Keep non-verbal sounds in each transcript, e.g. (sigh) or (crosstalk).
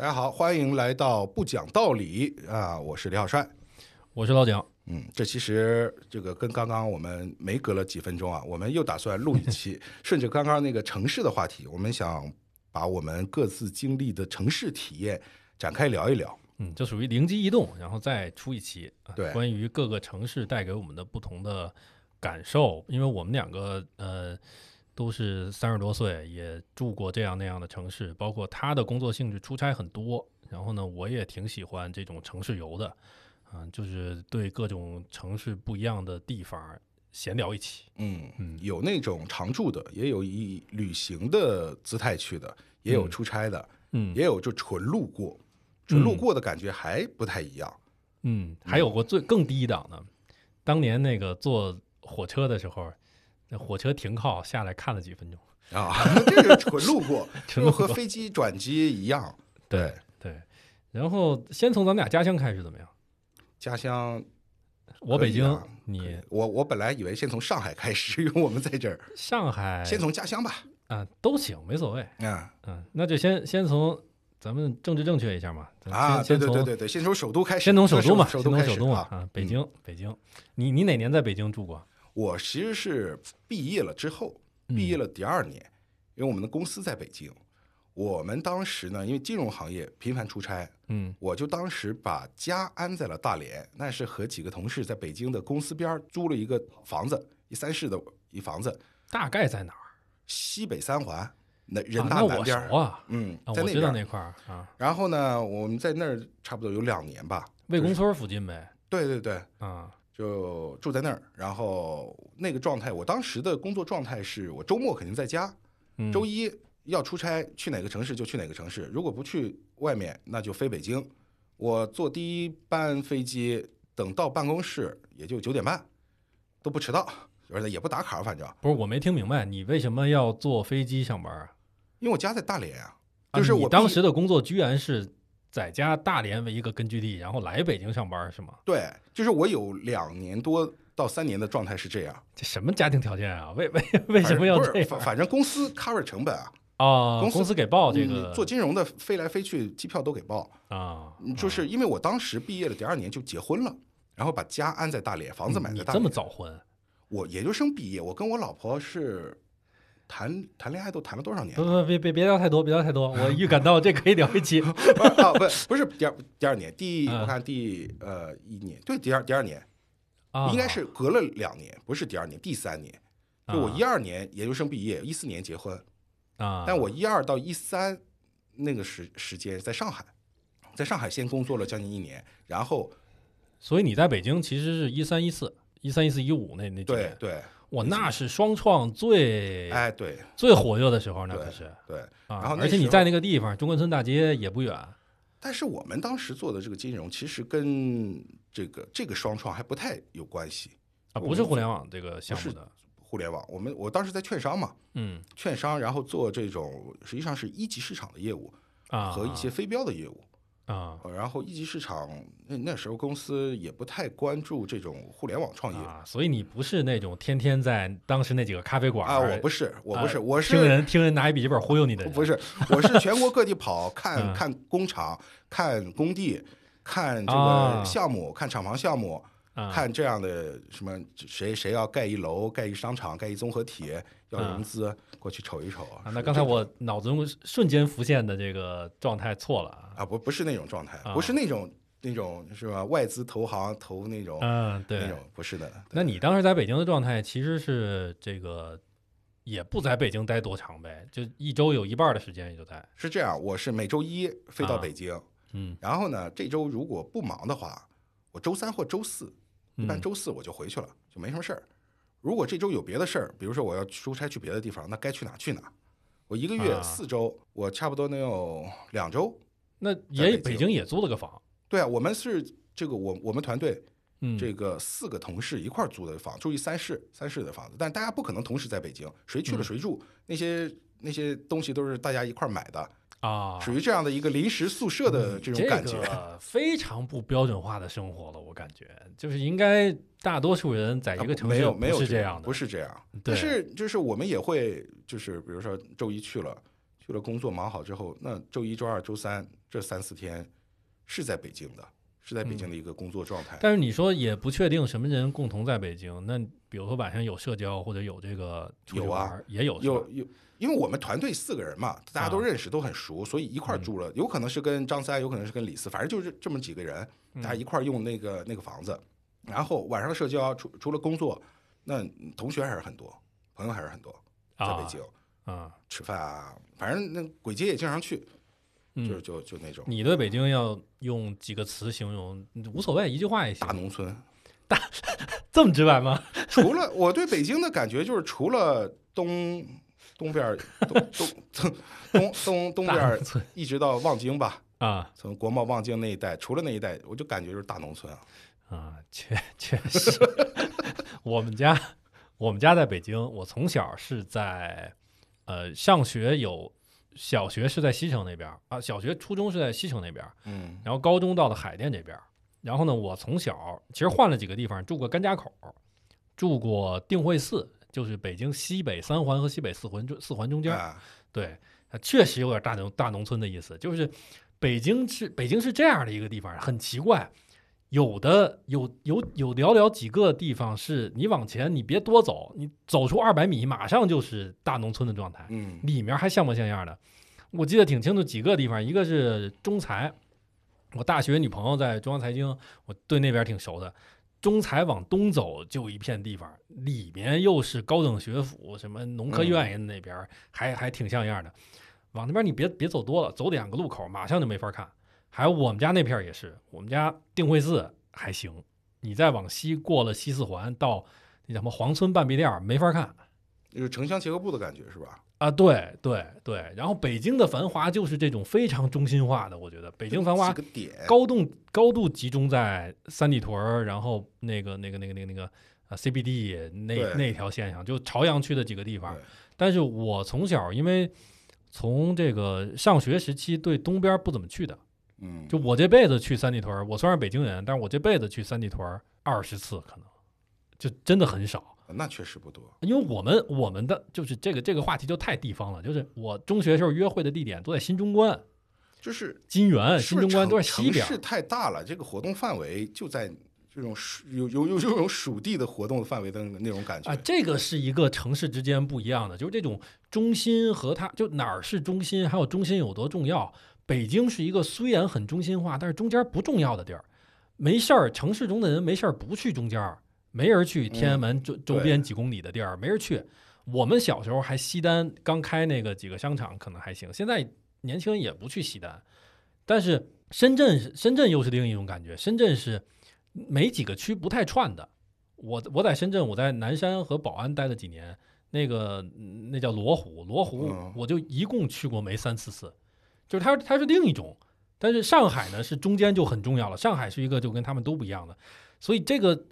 大家好，欢迎来到不讲道理啊！我是李小帅，我是老蒋。嗯，这其实这个跟刚刚我们没隔了几分钟啊，我们又打算录一期，(laughs) 顺着刚刚那个城市的话题，我们想把我们各自经历的城市体验展开聊一聊。嗯，就属于灵机一动，然后再出一期，对，关于各个城市带给我们的不同的感受，因为我们两个呃都是三十多岁，也住过这样那样的城市，包括他的工作性质出差很多，然后呢，我也挺喜欢这种城市游的，啊，就是对各种城市不一样的地方闲聊一起。嗯嗯，有那种常住的，也有以旅行的姿态去的，也有出差的，嗯，也有就纯路过。纯路过的感觉还不太一样，嗯，还有过最更低档的，当年那个坐火车的时候，那火车停靠下来看了几分钟 (laughs) 啊，这个纯路过，(laughs) 就和飞机转机一样，对对。然后先从咱们俩家乡开始怎么样？家乡，我北京，你我我本来以为先从上海开始，因为我们在这儿。上海，先从家乡吧，啊，都行，没所谓，嗯嗯，那就先先从。咱们政治正确一下嘛？啊，对对对对对，先从首都开始，先从首都嘛，首都首都嘛啊，北京，北京。你你哪年在北京住过？我其实是毕业了之后，毕业了第二年，因为我们的公司在北京。我们当时呢，因为金融行业频繁出差，嗯，我就当时把家安在了大连，那是和几个同事在北京的公司边租了一个房子，一三室的一房子。大概在哪儿？西北三环。那人大南边啊，嗯，在那边那块儿啊。然后呢，我们在那儿差不多有两年吧。魏公村附近呗。对对对，啊，就住在那儿。然后那个状态，我当时的工作状态是我周末肯定在家，周一要出差去哪个城市就去哪个城市，如果不去外面，那就飞北京。我坐第一班飞机，等到办公室也就九点半，都不迟到，而且也不打卡，反正。不是，我没听明白，你为什么要坐飞机上班啊？因为我家在大连啊，就是我当时的工作居然是在家大连为一个根据地，然后来北京上班是吗？对，就是我有两年多到三年的状态是这样。这什么家庭条件啊？为为为什么要这样？反正公司 cover 成本啊。啊，公司给报这个做金融的飞来飞去机票都给报啊。就是因为我当时毕业的第二年就结婚了，然后把家安在大连，房子买在大连。这么早婚？我研究生毕业，我跟我老婆是。谈谈恋爱都谈了多少年？不不别别别聊太多，别聊太多。我预感到这可以聊一期。(laughs) 啊，不不是第二第二年，第我看第呃一年，对，第二第二年，应该是隔了两年，不是第二年，第三年。就我一二年研究生毕业，一四年结婚啊。但我一二到一三那个时时间在上海，在上海先工作了将近一年，然后，所以你在北京其实是一三一四一三一四一五那那对对。我那是双创最哎对最火热的时候，那可是对啊，然后而且你在那个地方，中关村大街也不远。但是我们当时做的这个金融，其实跟这个这个双创还不太有关系啊，不是互联网这个项目的互联网。我们我当时在券商嘛，嗯，券商，然后做这种实际上是一级市场的业务啊，和一些非标的业务。啊，然后一级市场那那时候公司也不太关注这种互联网创业。啊，所以你不是那种天天在当时那几个咖啡馆啊，我不是，我不是，我是听人听人拿一笔记本忽悠你的，不是，我是全国各地跑看看工厂、看工地、看这个项目、看厂房项目。看这样的什么谁谁要盖一楼、盖一商场、盖一综合体要融资，过去瞅一瞅。啊，那刚才我脑子中瞬间浮现的这个状态错了啊！啊，不不是那种状态，不是那种那种是吧？外资投行投那种，嗯，对，那种不是的。那你当时在北京的状态其实是这个也不在北京待多长呗，就一周有一半的时间也就在。是这样，我是每周一飞到北京，嗯，然后呢，这周如果不忙的话，我周三或周四。一般周四我就回去了，就没什么事儿。如果这周有别的事儿，比如说我要出差去别的地方，那该去哪去哪。我一个月四周，我差不多能有两周。那也北京也租了个房。对啊，我们是这个我我们团队，嗯，这个四个同事一块儿租的房，住一三室三室的房子。但大家不可能同时在北京，谁去了谁住，那些那些东西都是大家一块儿买的。啊，属于这样的一个临时宿舍的这种感觉，非常不标准化的生活了。我感觉就是应该大多数人在一个城市没有没有是这样的，不是这样。但是就是我们也会就是比如说周一去了，去了工作忙好之后，那周一、周二、周三这三四天是在北京的，是在北京的一个工作状态。但是你说也不确定什么人共同在北京，那比如说晚上有社交或者有这个出去有啊玩，也有有有，因为我们团队四个人嘛，大家都啊认识，都很熟，所以一块住了。有可能是跟张三，有可能是跟李四，反正就是这么几个人，嗯大家一块儿用那个那个房子。然后晚上的社交，除除了工作，那同学还是很多，朋友还是很多，在北京啊，吃饭啊，反正那鬼街也经常去，就嗯，就就那种你对北京要用几个词形容，无所谓，一句话也行 (laughs) 大。农村。大这么直白吗？(laughs) 除了我对北京的感觉就是，除了东东边儿东东东东东东边一直到望京吧，啊从国贸望京那一带，除了那一带，我就感觉就是大农村啊。啊，确确实，(laughs) 我们家我们家在北京，我从小是在呃上学有小学是在西城那边儿啊，小学初中是在西城那边儿，嗯然后高中到了海淀这边儿。然后呢，我从小其实换了几个地方，住过甘家口，住过定慧寺，就是北京西北三环和西北四环中四环中间对，它确实有点大农大农村的意思，就是北京是北京是这样的一个地方，很奇怪。有的有有有寥寥几个地方是你往前你别多走，你走出二百米马上就是大农村的状态，嗯里面还像模像样的。我记得挺清楚几个地方，一个是中财，我大学女朋友在中央财经，我对那边挺熟的。中财往东走就一片地方，里面又是高等学府，什么农科院人那边、还还挺像样的。往那边你别别走多了，走两个路口马上就没法看。还有我们家那片儿也是，我们家定慧寺还行，你再往西过了西四环到那叫什么黄村半壁店儿没法看。就是城乡结合部的感觉是吧？啊，对对对，然后北京的繁华就是这种非常中心化的，我觉得北京繁华几个点，高度高度集中在三里屯儿，然后那个那个那个那个那个啊 CBD 那那条线上，就朝阳区的几个地方。但是我从小因为从这个上学时期对东边不怎么去的，嗯，就我这辈子去三里屯儿，我虽然是北京人，但是我这辈子去三里屯儿二十次可能，就真的很少。那确实不多。因为我们我们的就是这个这个话题就太地方了，就是我中学时候约会的地点都在新中关、就是金源、新中关都在西边城市太大了，这个活动范围就在这种属有有有有这种属地的活动范围的那种感觉啊，这个是一个城市之间不一样的，就是这种中心和它就哪儿是中心，还有中心有多重要。北京是一个虽然很中心化，但是中间不重要的地儿。没事儿，城市中的人没事儿不去中间儿，没人去天安门周周边几公里的地儿，没人去。我们小时候还西单刚开那个几个商场可能还行，现在年轻人也不去西单。但是深圳是深圳又是另一种感觉，深圳是没几个区不太串的。我我在深圳，我在南山和宝安待了几年，那个嗯那叫罗湖，罗湖嗯我就一共去过没三四次，就是它它是另一种。但是上海呢是中间就很重要了，上海是一个就跟他们都不一样的，所以这个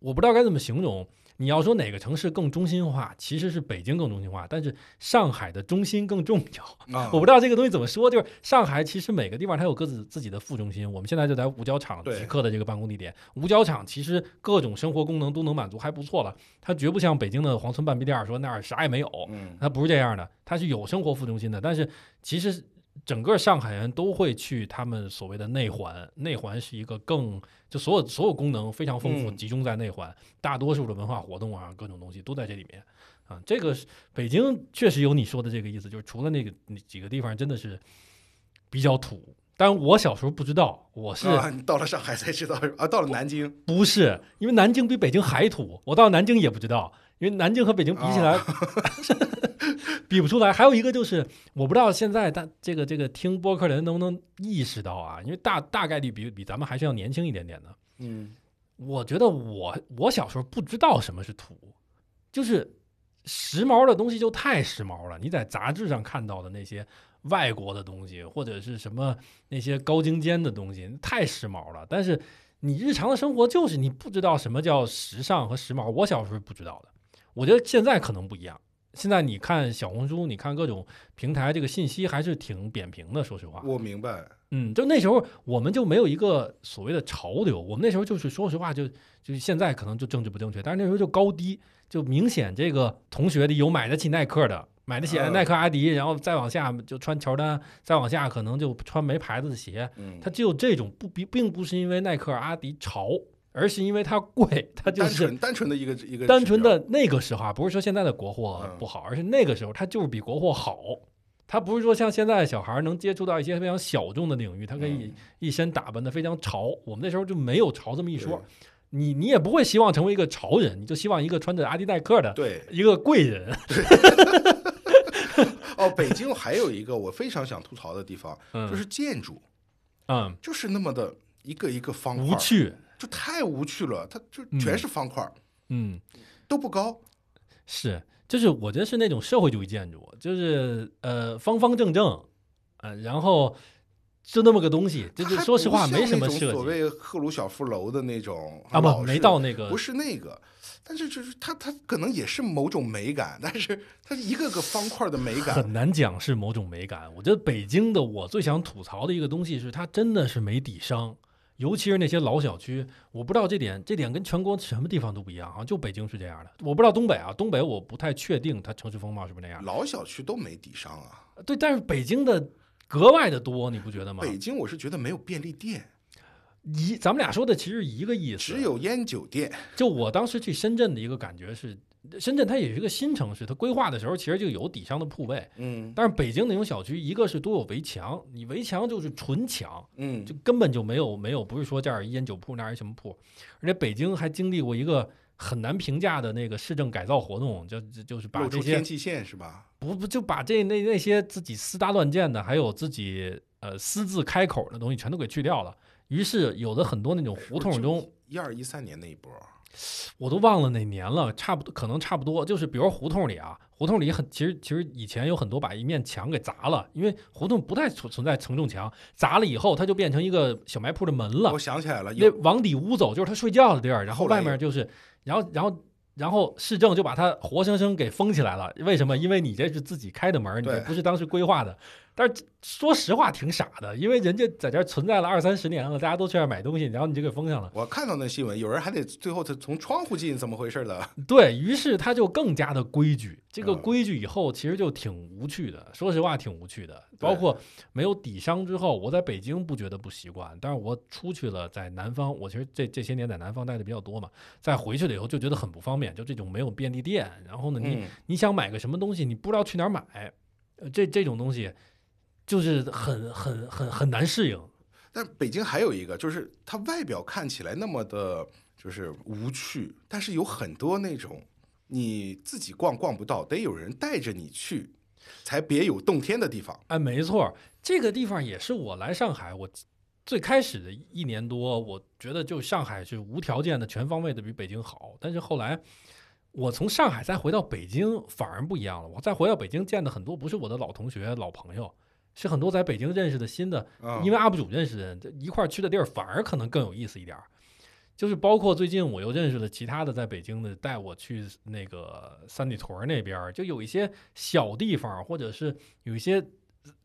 我不知道该怎么形容。你要说哪个城市更中心化，其实是北京更中心化，但是上海的中心更重要。啊 (laughs) 我不知道这个东西怎么说，就是上海其实每个地方它有各自自己的副中心。我们现在就在五角场对即刻的这个办公地点，五角场其实各种生活功能都能满足，还不错了。它绝不像北京的黄村半壁店儿说那儿啥也没有，嗯它不是这样的，它是有生活副中心的。但是其实整个上海人都会去他们所谓的内环，内环是一个更就所有所有功能非常丰富，嗯集中在内环，大多数的文化活动啊，各种东西都在这里面啊。这个北京确实有你说的这个意思，就是除了那个那几个地方真的是比较土。但我小时候不知道，我是啊，你到了上海才知道啊，到了南京不是因为南京比北京还土，我到南京也不知道，因为南京和北京比起来、(laughs) 比不出来。还有一个就是，我不知道现在大这个这个听播客的人能不能意识到啊，因为大大概率比比咱们还是要年轻一点点的。嗯我觉得我我小时候不知道什么是土，就是时髦的东西就太时髦了。你在杂志上看到的那些外国的东西，或者是什么那些高精尖的东西，太时髦了。但是你日常的生活就是你不知道什么叫时尚和时髦。我小时候不知道的，我觉得现在可能不一样。现在你看小红书，你看各种平台，这个信息还是挺扁平的。说实话，我明白，嗯，就那时候我们就没有一个所谓的潮流，我们那时候就是说实话就，就是现在可能就政治不正确，但是那时候就高低，就明显这个同学里有买得起耐克的，买得起嗯耐克、阿迪，然后再往下就穿乔丹，再往下可能就穿没牌子的鞋。嗯，他只有这种不并并不是因为耐克、阿迪潮，而是因为它贵，它就单是纯单纯的一个一个单纯的那个时候啊，不是说现在的国货嗯。不好，而是那个时候它就是比国货好。它不是说像现在小孩能接触到一些非常小众的领域，他可以嗯。一身打扮的非常潮。我们那时候就没有潮这么一说，你你也不会希望成为一个潮人，你就希望一个穿着阿迪耐克的对。一个贵人。(laughs) 哦，北京还有一个我非常想吐槽的地方，嗯，就是建筑，嗯。就是那么的一个一个方无趣，就太无趣了，它就嗯。全是方块儿，嗯。都不高。是，就是我觉得是那种社会主义建筑，就是呃方方正正，呃，然后就那么个东西，就是说实话没什么设计。所谓赫鲁晓夫楼的那种啊，不没到那个不是那个，但是就是它它可能也是某种美感，但是它一个个方块的美感，很难讲是某种美感。我觉得北京的我最想吐槽的一个东西是，它真的是没底商，尤其是那些老小区。我不知道这点，这点跟全国什么地方都不一样，好像就北京是这样的。我不知道东北啊，东北我不太确定它城市风貌是不是那样。老小区都没底商啊。对，但是北京的格外的多，你不觉得吗？北京我是觉得没有便利店，一咱们俩说的其实一个意思，只有烟酒店。就我当时去深圳的一个感觉是，深圳它也是一个新城市，它规划的时候其实就有底商的铺位。嗯但是北京那种小区，一个是都有围墙，你围墙就是纯墙，嗯就根本就没有没有，不是说这儿一烟酒铺那儿一什么铺，而且北京还经历过一个很难评价的那个市政改造活动，就就就是把这些天际线是吧？不不就把这那那些自己私搭乱建的，还有自己呃私自开口的东西全都给去掉了。于是有的很多那种胡同中，一二一三年那一波，我都忘了哪年了，差不多可能差不多，就是比如胡同里啊，胡同里很其实其实以前有很多把一面墙给砸了，因为胡同不太存存在承重墙，砸了以后它就变成一个小卖铺的门了我，想起来了，那有往里屋走就是他睡觉的地儿，然后外面就是，然后然后然后市政就把它活生生给封起来了。为什么？因为你这是自己开的门，你这不是当时规划的。但是说实话挺傻的，因为人家在这儿存在了二三十年了，大家都去那儿买东西，然后你就给封上了。我看到那新闻，有人还得最后他从窗户进，怎么回事的？对于是，他就更加的规矩。这个嗯规矩以后其实就挺无趣的，说实话挺无趣的。包括没有底商之后，我在北京不觉得不习惯，但是我出去了，在南方，我其实这这些年在南方待的比较多嘛，再回去了以后就觉得很不方便，就这种没有便利店，然后呢，你、嗯，你想买个什么东西，你不知道去哪儿买，呃这这种东西就是很很很很难适应。但北京还有一个，就是它外表看起来那么的，就是无趣，但是有很多那种你自己逛逛不到，得有人带着你去，才别有洞天的地方。哎，没错，这个地方也是我来上海，我最开始的一年多，我觉得就上海是无条件的、全方位的比北京好。但是后来，我从上海再回到北京，反而不一样了。我再回到北京，见的很多不是我的老同学、老朋友，是很多在北京认识的新的，啊，因为 UP 主认识的人，一块儿去的地儿反而可能更有意思一点儿。就是包括最近我又认识了其他的在北京的，带我去那个三里屯那边儿，就有一些小地方，或者是有一些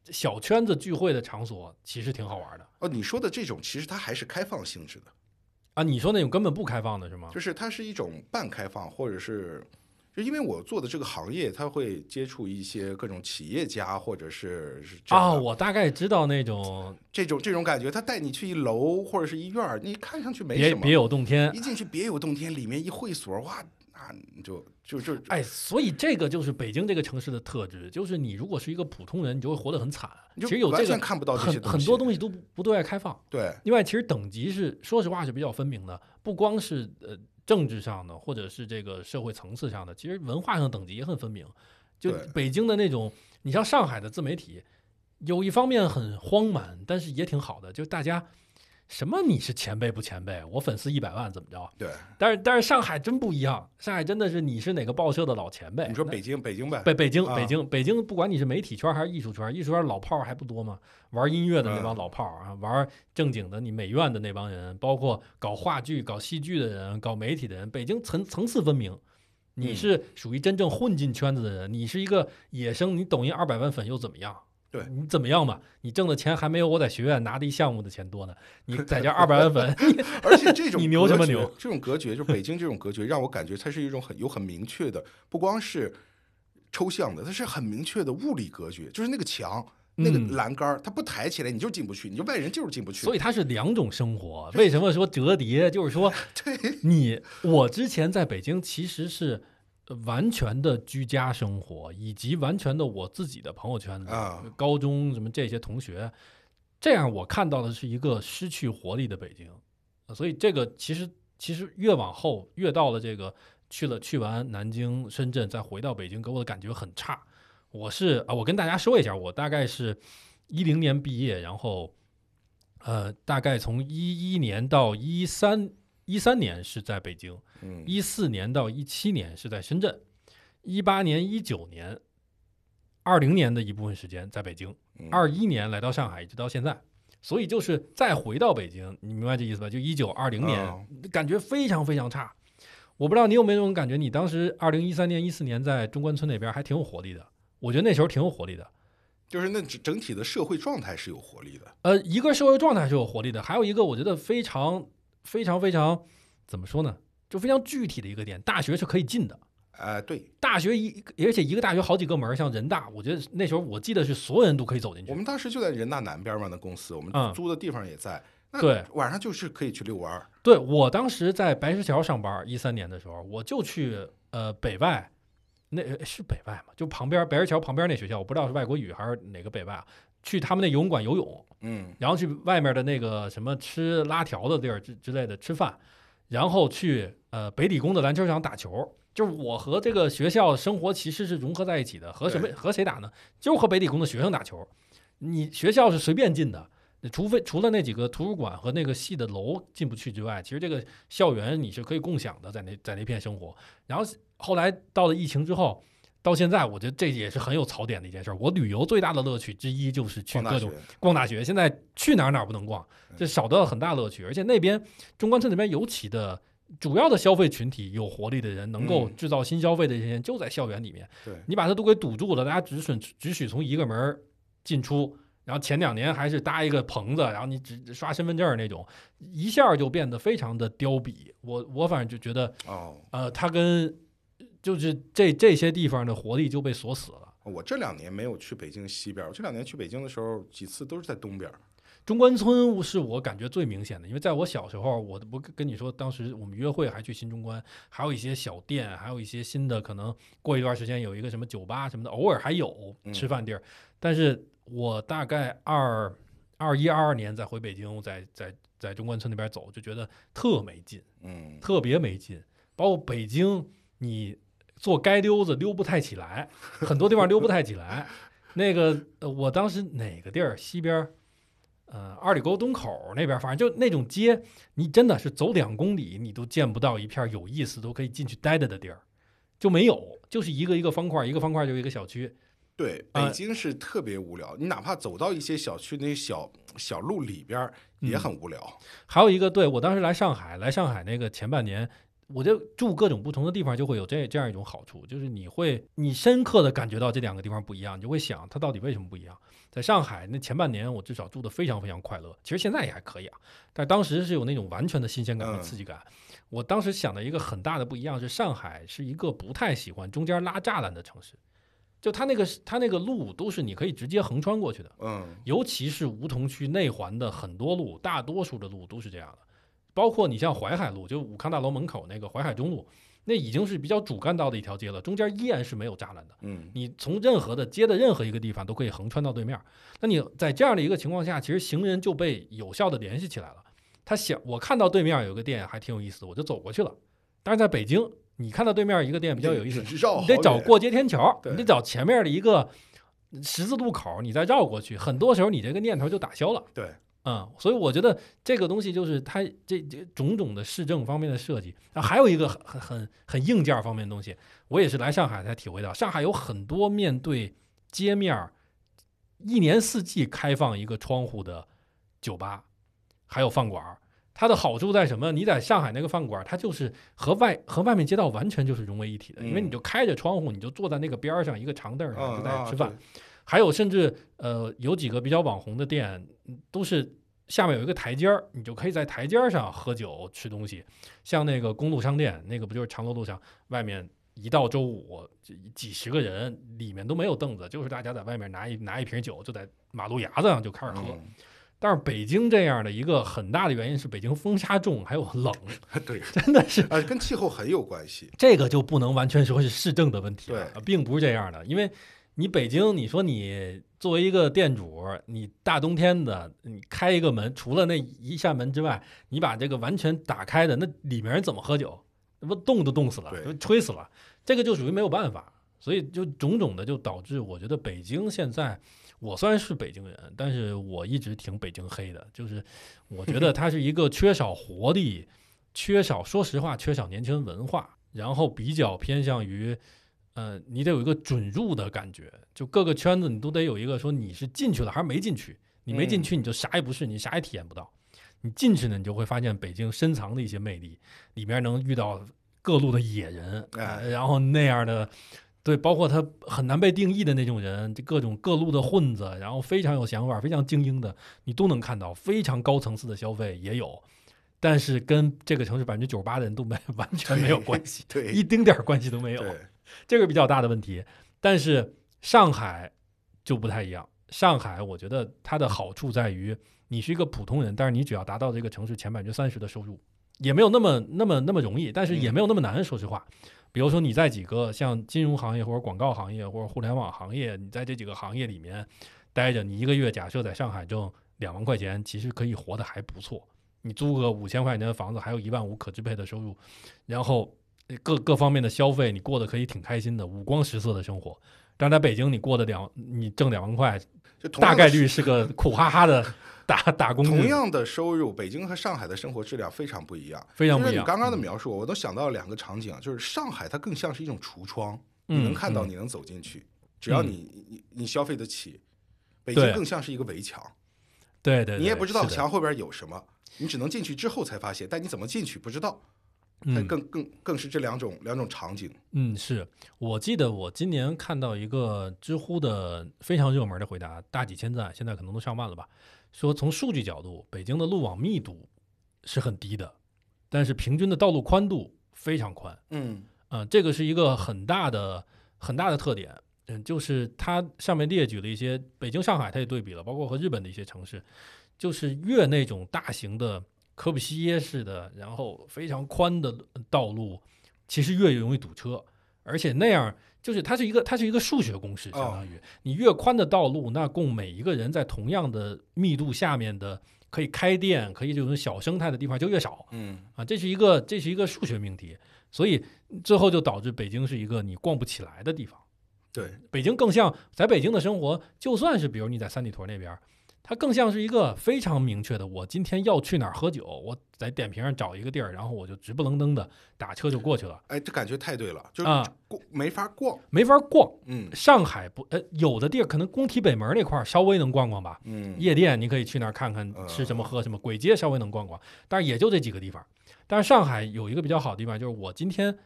小圈子聚会的场所，其实挺好玩的哦，你说的这种其实它还是开放性质的，啊。你说那种根本不开放的是吗？就是它是一种半开放，或者是。就因为我做的这个行业，它会接触一些各种企业家，或者是是这样啊，的我大概知道那种这种这种感觉，他带你去一楼或者是一院儿，你看上去没什么，别别有洞天一，进去别有洞天，里面一会所，哇，那，你就就就哎，所以这个就是北京这个城市的特质，就是你如果是一个普通人，你就会活得很惨。其实有这个完全看不到这些很东西，很多东西都不不对外开放。对另外，其实等级是说实话是比较分明的，不光是呃政治上的，或者是这个社会层次上的，其实文化上等级也很分明。就北京的那种，你像上海的自媒体，有一方面很荒蛮，但是也挺好的，就大家什么你是前辈不前辈，我粉丝一百万怎么着？对。但是但是上海真不一样，上海真的是你是哪个报社的老前辈？你说北京北京呗，北北京啊北京北京，不管你是媒体圈还是艺术圈，艺术圈老炮儿还不多吗？玩音乐的那帮嗯老炮儿啊，玩正经的你美院的那帮人，包括搞话剧、搞戏剧的人、搞媒体的人，北京层层次分明。你嗯是属于真正混进圈子的人，你是一个野生，你抖音二百万粉又怎么样？对你怎么样嘛？你挣的钱还没有我在学院拿的一项目的钱多呢。你在这 (laughs) 二百万粉，(laughs) 而且这种你牛什么牛？这种隔绝，就北京这种隔绝，让我感觉它是一种很有很明确的，不光是抽象的，它是很明确的物理隔绝，就是那个墙。那个栏杆它不抬起来，你就进不去，你就外人就是进不去。所以它是两种生活。(laughs) 为什么说折叠？就是说，对你我之前在北京其实是完全的居家生活，以及完全的我自己的朋友圈子，高中什么这些同学，这样我看到的是一个失去活力的北京。所以这个其实其实越往后越到了这个去了去完南京、深圳，再回到北京，给我的感觉很差。我是啊，我跟大家说一下，我大概是一零年毕业，然后呃，大概从一一年到一三一三年是在北京，嗯，一四年到一七年是在深圳，一八年一九年，二零年的一部分时间在北京，二一年来到上海，一直到现在，所以就是再回到北京，你明白这意思吧？就一九二零年，感觉非常非常差。我不知道你有没有这种感觉？你当时二零一三年、一四年在中关村那边还挺有活力的。我觉得那时候挺有活力的，就是那整整体的社会状态是有活力的。呃，一个社会状态是有活力的，还有一个我觉得非常非常非常怎么说呢？就非常具体的一个点，大学是可以进的。呃，对，大学一而且一个大学好几个门，像人大，我觉得那时候我记得是所有人都可以走进去。我们当时就在人大南边嘛，那公司我们租的地方也在。对，晚上就是可以去遛弯儿。对我当时在白石桥上班，一三年的时候，我就去呃北外。那是北外嘛？就旁边白石桥旁边那学校，我不知道是外国语还是哪个北外啊。去他们那游泳馆游泳，嗯，然后去外面的那个什么吃拉条的地儿之之类的吃饭，然后去呃北理工的篮球场打球。就是我和这个学校生活其实是融合在一起的。和什么和谁打呢？就和北理工的学生打球。你学校是随便进的，除非除了那几个图书馆和那个系的楼进不去之外，其实这个校园你是可以共享的，在那在那片生活。然后。后来到了疫情之后，到现在，我觉得这也是很有槽点的一件事。我旅游最大的乐趣之一就是去各种逛大学。现在去哪儿哪儿不能逛，这少得了很大乐趣。而且那边中关村那边尤其的主要的消费群体有活力的人，能够制造新消费的这些人就在校园里面。对你把它都给堵住了，大家只准只许从一个门进出。然后前两年还是搭一个棚子，然后你只刷身份证那种，一下就变得非常的凋敝。我我反正就觉得，哦，呃，它跟就是这这些地方的活力就被锁死了。我这两年没有去北京西边，我这两年去北京的时候几次都是在东边。中关村是我感觉最明显的，因为在我小时候，我不跟你说，当时我们约会还去新中关，还有一些小店，还有一些新的，可能过一段时间有一个什么酒吧什么的，偶尔还有吃饭地儿。但是我大概二二一二二年再回北京，在在在中关村那边走，就觉得特没劲，嗯，特别没劲。包括北京，你。做街溜子溜不太起来，很多地方溜不太起来。那个，我当时哪个地儿西边呃，二里沟东口那边，反正就那种街，你真的是走两公里，你都见不到一片有意思、都可以进去待着的地儿，就没有，就是一个一个方块，一个方块就一个小区。对，北京是特别无聊，你哪怕走到一些小区那些小小路里边也很无聊。还有一个，对我当时来上海，来上海那个前半年。我就住各种不同的地方，就会有这这样一种好处，就是你会你深刻的感觉到这两个地方不一样，你就会想它到底为什么不一样。在上海那前半年，我至少住的非常非常快乐，其实现在也还可以啊，但当时是有那种完全的新鲜感和刺激感。我当时想的一个很大的不一样是，上海是一个不太喜欢中间拉栅栏的城市，就它那个它那个路都是你可以直接横穿过去的，嗯，尤其是梧桐区内环的很多路，大多数的路都是这样的。包括你像淮海路，就武康大楼门口那个淮海中路，那已经是比较主干道的一条街了，中间依然是没有栅栏的。嗯，你从任何的街的任何一个地方都可以横穿到对面。那你在这样的一个情况下，其实行人就被有效的联系起来了。他想，我看到对面有个店还挺有意思，我就走过去了。但是在北京，你看到对面一个店比较有意思，你得找过街天桥，你得找前面的一个十字路口，你再绕过去。很多时候你这个念头就打消了。对。嗯，所以我觉得这个东西就是它这这种种的市政方面的设计，然后还有一个很很很很硬件方面的东西，我也是来上海才体会到，上海有很多面对街面一年四季开放一个窗户的酒吧，还有饭馆它的好处在什么？你在上海那个饭馆它就是和外和外面街道完全就是融为一体的，因为你就开着窗户，你就坐在那个边上一个长凳上就在吃饭。还有，甚至呃，有几个比较网红的店，都是下面有一个台阶儿，你就可以在台阶儿上喝酒吃东西。像那个公路商店，那个不就是长乐路上外面一到周五，这几十个人里面都没有凳子，就是大家在外面拿一拿一瓶酒，就在马路牙子上就开始喝。嗯但是北京这样的一个很大的原因是北京风沙重，还有冷，(laughs) 对，真的是呃，跟气候很有关系。这个就不能完全说是市政的问题了，对呃并不是这样的。因为你北京，你说你作为一个店主，你大冬天的，你开一个门，除了那一扇门之外，你把这个完全打开的，那里面人怎么喝酒？那不冻都冻死了，对就吹死了。这个就属于没有办法，所以就种种的就导致，我觉得北京现在。我虽然是北京人，但是我一直挺北京黑的，就是我觉得 (laughs) 它是一个缺少活力，缺少说实话，缺少年轻人文化，然后比较偏向于，呃，你得有一个准入的感觉，就各个圈子你都得有一个说你是进去了还是没进去，你没进去你就啥也不是，你啥也体验不到，你进去呢，你就会发现北京深藏的一些魅力，里面能遇到各路的野人，然后那样的。对，包括他很难被定义的那种人，就各种各路的混子，然后非常有想法、非常精英的，你都能看到。非常高层次的消费也有，但是跟这个城市百分之九十八的人都没 (laughs) 完全没有关系，对一丁点儿关系都没有。对，这个比较大的问题。但是上海就不太一样，上海我觉得它的好处在于，你是一个普通人，但是你只要达到这个城市前百分之三十的收入，也没有那么那么那么容易，但是也没有那么难。说实话，比如说你在几个像金融行业或者广告行业或者互联网行业，你在这几个行业里面待着，你一个月假设在上海挣两万块钱，其实可以活得还不错。你租个五千块钱的房子，还有一万五可支配的收入，然后各各方面的消费，你过得可以挺开心的，五光十色的生活。但是在北京，你过的两，你挣两万块，大概率是个苦哈哈的 (laughs) 打打工，同样的收入，北京和上海的生活质量非常不一样。非常不一样。你刚刚的描述，我都想到两个场景，啊就是上海它更像是一种橱窗，嗯你能看到，嗯你能走进去，只要你你你消费得起。北京更像是一个围墙，对对，你也不知道墙后边有什么，你只能进去之后才发现，但你怎么进去不知道。它嗯更更更是这两种两种场景。嗯，是我记得我今年看到一个知乎的非常热门的回答，大几千赞，现在可能都上万了吧。说从数据角度，北京的路网密度是很低的，但是平均的道路宽度非常宽。嗯嗯，这个是一个很大的很大的特点。嗯，就是它上面列举了一些北京、上海，它也对比了，包括和日本的一些城市，就是越那种大型的科布西耶式的，然后非常宽的道路，其实越容易堵车，而且那样就是它是一个它是一个数学公式，相当于你越宽的道路，那供每一个人在同样的密度下面的可以开店、可以这种小生态的地方就越少。嗯啊，这是一个这是一个数学命题，所以最后就导致北京是一个你逛不起来的地方。对，北京更像在北京的生活，就算是比如你在三里屯那边，它更像是一个非常明确的，我今天要去哪儿喝酒，我在点评上找一个地儿，然后我就直不愣登的打车就过去了哎，这感觉太对了，就是啊，逛没法逛。没法逛。嗯上海不，呃，有的地儿可能工体北门那块儿稍微能逛逛吧，嗯，夜店你可以去那儿看看嗯吃什么喝什么，簋街稍微能逛逛，但是也就这几个地方。但是上海有一个比较好的地方，就是我今天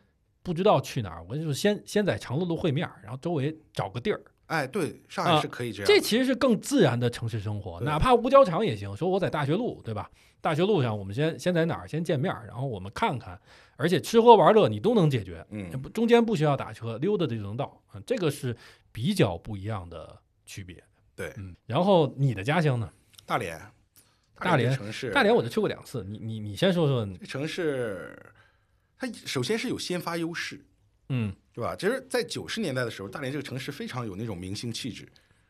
不知道去哪儿，我就先先在长乐路会面，然后周围找个地儿。哎，对，上海啊是可以这样。这其实是更自然的城市生活，哪怕五角场也行。说我在大学路，对吧？大学路上我们先先在哪儿先见面，然后我们看看，而且吃喝玩乐你都能解决，嗯中间不需要打车，溜达就能到。嗯，这个是比较不一样的区别。对嗯，然后你的家乡呢？大连，大连城市，大连我就去过两次，你你你先说说，这城市，它首先是有先发优势，嗯对吧？其实，在九十年代的时候，大连这个城市非常有那种明星气质，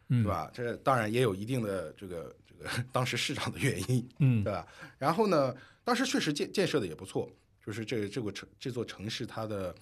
嗯，对？吧？这当然也有一定的这个这个当时市场的原因，嗯对吧？然后呢，当时确实建建设的也不错，就是这个这个城这座城市它的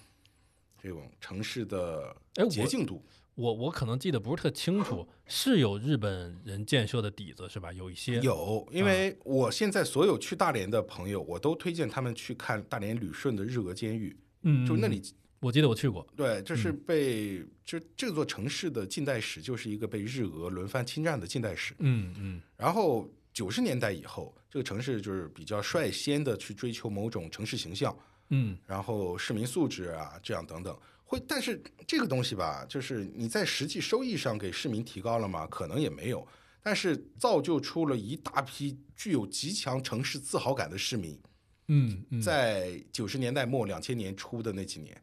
这种城市的哎，我洁净度，我我可能记得不是特清楚，是有日本人建设的底子是吧？有一些有，因为我现在所有去大连的朋友，我都推荐他们去看大连旅顺的日俄监狱，嗯，就那里我记得我去过，对，这是被、就这座城市的近代史就是一个被日俄轮番侵占的近代史。嗯嗯然后九十年代以后，这个城市就是比较率先的去追求某种城市形象，嗯然后市民素质啊，这样等等。会，但是这个东西吧，就是你在实际收益上给市民提高了吗？可能也没有。但是造就出了一大批具有极强城市自豪感的市民，嗯嗯，在九十年代末、两千年初的那几年，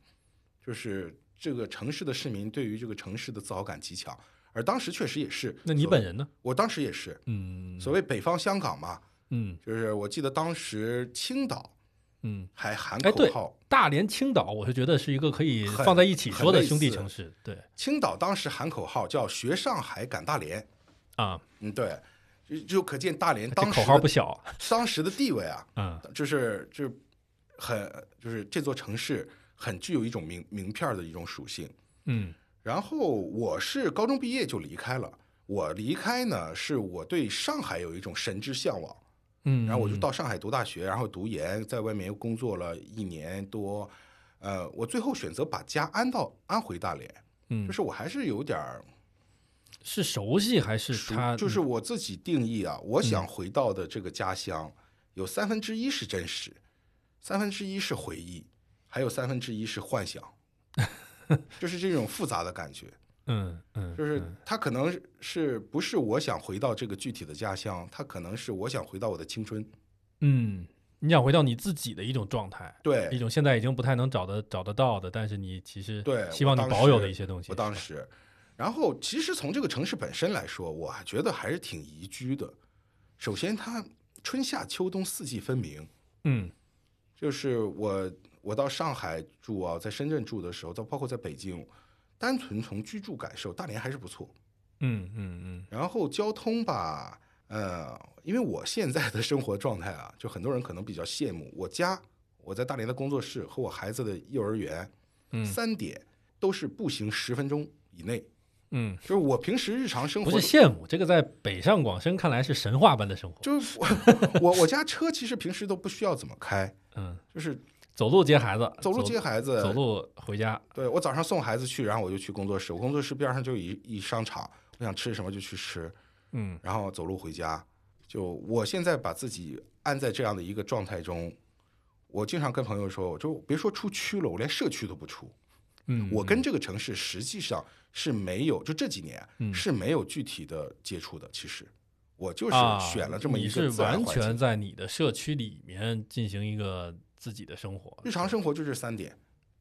就是这个城市的市民对于这个城市的自豪感极强，而当时确实也是。那你本人呢？我当时也是，嗯，所谓北方香港嘛，嗯就是我记得当时青岛嗯，还喊口号，大连、青岛，我是觉得是一个可以放在一起说的兄弟城市。对青岛当时喊口号叫“学上海赶大连啊，”，嗯，对，就就可见大连当时口号不小。当时的地位啊，嗯就是就是很就是这座城市很具有一种名名片儿的一种属性。嗯。然后我是高中毕业就离开了，我离开呢是我对上海有一种神之向往，嗯，然后我就到上海读大学，然后读研，在外面又工作了一年多，呃，我最后选择把家安到安回大连，嗯。就是我还是有点儿是熟悉还是熟他？就是我自己定义啊，我想回到的这个家乡，有三分之一是真实，三分之一是回忆，还有三分之一是幻想，(laughs) 就是这种复杂的感觉。嗯嗯，就是嗯他可能是不是我想回到这个具体的家乡，他可能是我想回到我的青春。嗯，你想回到你自己的一种状态，对一，种现在已经不太能找得找得到的，但是你其实对希望你保有的一些东西。我当时，然后其实从这个城市本身来说，我还觉得还是挺宜居的。首先，它春夏秋冬四季分明。嗯就是我我到上海住啊，在深圳住的时候，到包括在北京，单纯从居住感受，大连还是不错。嗯嗯嗯然后交通吧，呃，因为我现在的生活状态啊，就很多人可能比较羡慕。我家我在大连的工作室和我孩子的幼儿园，嗯三点都是步行十分钟以内。嗯，就是我平时日常生活不是羡慕，这个在北上广深看来是神话般的生活。就是我我我家车其实平时都不需要怎么开，嗯，就是走路接孩子，走路接孩子，走路回家。对我早上送孩子去，然后我就去工作室。我工作室边上就有一一商场，我想吃什么就去吃，嗯然后走路回家。就我现在把自己安在这样的一个状态中，我经常跟朋友说，我就别说出区了，我连社区都不出。嗯，我跟这个城市实际上是没有，就这几年嗯是没有具体的接触的。其实我就是啊选了这么一你是个完全，在你的社区里面进行一个自己的生活。日常生活就这三点。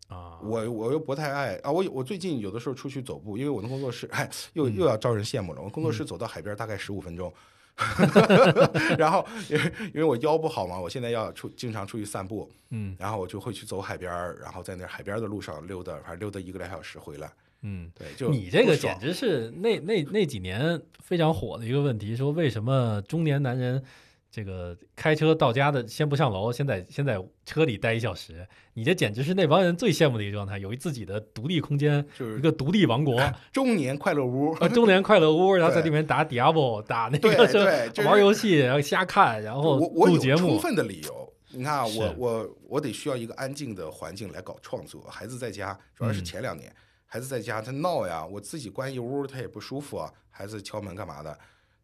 啊，我我又不太爱啊，我我最近有的时候出去走步，因为我的工作室，哎，又嗯又要招人羡慕了。我工作室走到海边大概十五分钟，(laughs) 然后因为因为我腰不好嘛，我现在要出经常出去散步，嗯然后我就会去走海边儿，然后在那海边的路上溜达，反正溜达一个来小时回来。嗯，对，就你这个简直是那那那几年非常火的一个问题，说为什么中年男人这个开车到家的先不上楼，先在先在车里待一小时？你这简直是那帮人最羡慕的一个状态，有一自己的独立空间，就是一个独立王国，(laughs) 中年快乐屋。呃，中年快乐屋，然后在里面打 Diablo，(laughs) 打那个是对就是玩游戏，然后瞎看，然后我我有录节目，充分的理由。你看啊，我我我得需要一个安静的环境来搞创作。孩子在家，主要是嗯前两年，孩子在家他闹呀，我自己关一屋他也不舒服啊。孩子敲门干嘛的，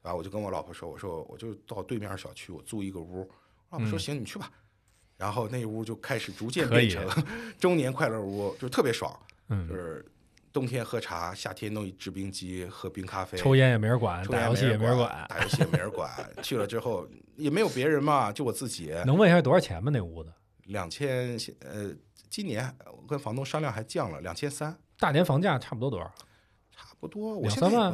然后我就跟我老婆说，我说我就到对面小区我租一个屋。我老婆说嗯行，你去吧。然后那屋就开始逐渐变成 (laughs) 中年快乐屋，就特别爽，就嗯，是冬天喝茶，夏天弄一制冰机喝冰咖啡，抽烟也没人管，打游戏也没没人管。打游戏也没人管。(laughs) 去了之后也没有别人嘛，就我自己。能问一下多少钱吗？那屋子？两千，呃，今年我跟房东商量还降了两千三，大连房价差不多多少差不多。我两三万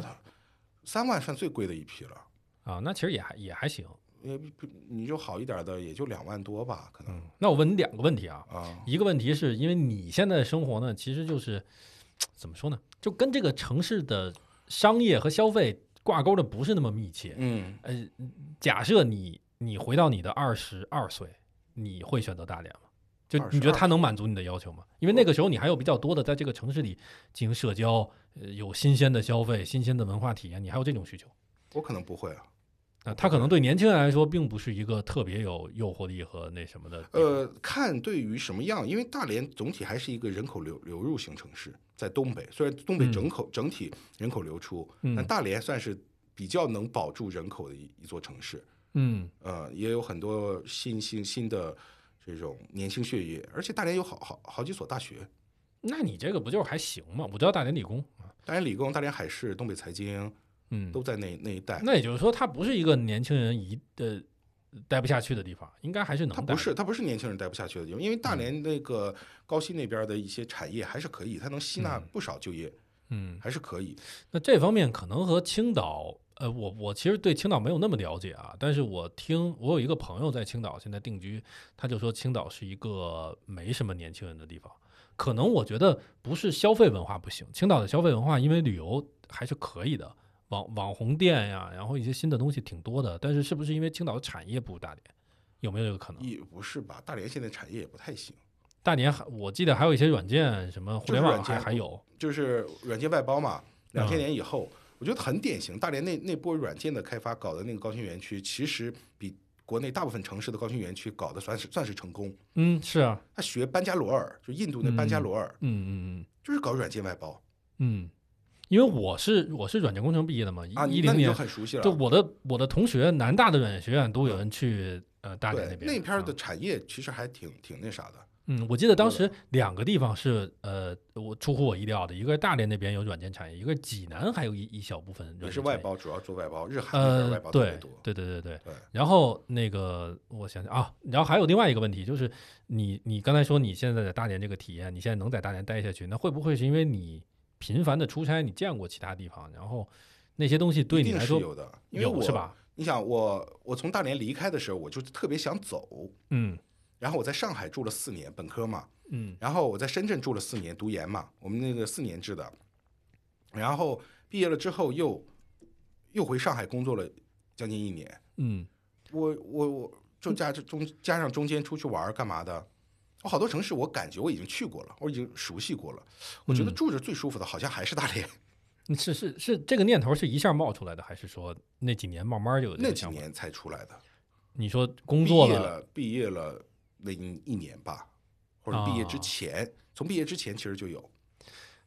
三万算最贵的一批了。啊？那其实也还也还行。也不你就好一点的，也就两万多吧，可能嗯，那我问你两个问题啊。啊。一个问题是因为你现在的生活呢，其实就是怎么说呢，就跟这个城市的商业和消费挂钩的不是那么密切。嗯，呃，假设你你回到你的二十二岁，你会选择大连吗？就你觉得22它能满足你的要求吗？因为那个时候你还有比较多的在这个城市里进行社交，呃，有新鲜的消费、新鲜的文化体验，你还有这种需求。我可能不会啊。啊，它可能对年轻人来说，并不是一个特别有诱惑力和那什么的。呃，看对于什么样，因为大连总体还是一个人口流流入型城市，在东北，虽然东北嗯整口、整体人口流出，嗯但大连算是比较能保住人口的一一座城市。嗯呃，也有很多新新新的这种年轻血液，而且大连有好好好几所大学，那你这个不就是还行吗？我知道大连理工啊，大连理工、大连海事、东北财经嗯，都在那那一带。那也就是说，它不是一个年轻人一的待不下去的地方，应该还是能待。它不是，它不是年轻人待不下去的地方，因为大连那个高新那边的一些产业还是可以，它能吸纳不少就业，嗯，还是可以。那这方面可能和青岛，呃，我我其实对青岛没有那么了解啊，但是我听我有一个朋友在青岛现在定居，他就说青岛是一个没什么年轻人的地方。可能我觉得不是消费文化不行，青岛的消费文化因为旅游还是可以的，网网红店呀，然后一些新的东西挺多的。但是是不是因为青岛的产业不如大连？有没有这个可能？也不是吧，大连现在产业也不太行。大连还我记得还有一些软件，什么互联网软件还还有，就是软件外包嘛，两千嗯年以后，我觉得很典型。大连那那波软件的开发搞的那个高新园区，其实比国内大部分城市的高新园区搞的算是算是成功。嗯，是啊，他学班加罗尔，就印度那班加罗尔，嗯嗯嗯就是搞软件外包嗯嗯，因为我是我是软件工程毕业的嘛，啊。你那你就一零年，很熟悉了。就我的我的同学，南大的软件学院都有人去呃大连那边啊那片的产业其实还挺挺那啥的。嗯，我记得当时两个地方是呃，我出乎我意料的，一个是大连那边有软件产业，一个是济南还有一一小部分。也是外包，主要做外包，日韩那边呃外，包特别对多。对对对对。对然后那个我想想啊，然后还有另外一个问题，就是你你刚才说你现在在大连这个体验，你现在能在大连待下去，那会不会是因为你频繁的出差，你见过其他地方，然后那些东西对你来说是有的，因为我有是？吧？你想我我从大连离开的时候，我就特别想走，嗯然后我在上海住了四年本科嘛，嗯。然后我在深圳住了四年读研嘛，我们那个四年制的，然后毕业了之后又又回上海工作了将近一年，嗯。我我我就加中加上中间出去玩儿干嘛的，我好多城市我感觉我已经去过了，我已经熟悉过了，我觉得嗯。住着最舒服的好像还是大连，嗯是是是这个念头是一下冒出来的，还是说那几年慢慢就有那？几年才出来的，你说工作毕业，了毕业了那一一年吧，或者毕业之啊前，从毕业之前其实就有。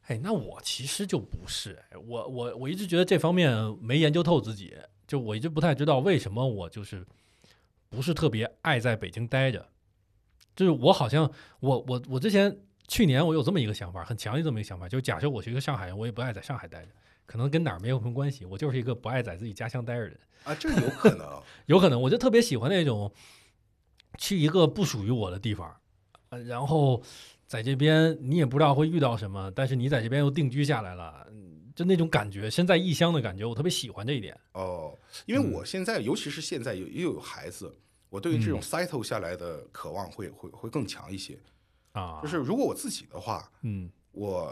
哎，那我其实就不是，哎，我我我一直觉得这方面没研究透自己，就我一直不太知道为什么我就是不是特别爱在北京待着，就是我好像我我我之前去年我有这么一个想法，很强烈这么一个想法，就是假设我是一个上海人，我也不爱在上海待着，可能跟哪儿没有什么关系，我就是一个不爱在自己家乡待着的人，啊，这有可能，(laughs) 有可能我就特别喜欢那种去一个不属于我的地方，呃然后在这边你也不知道会遇到什么，但是你在这边又定居下来了，嗯就那种感觉，身在异乡的感觉，我特别喜欢这一点。哦，因为我现在，尤其是现在有又有孩子，我对于这种嗯 settle 下来的渴望会会会更强一些。啊，就是如果我自己的话，嗯我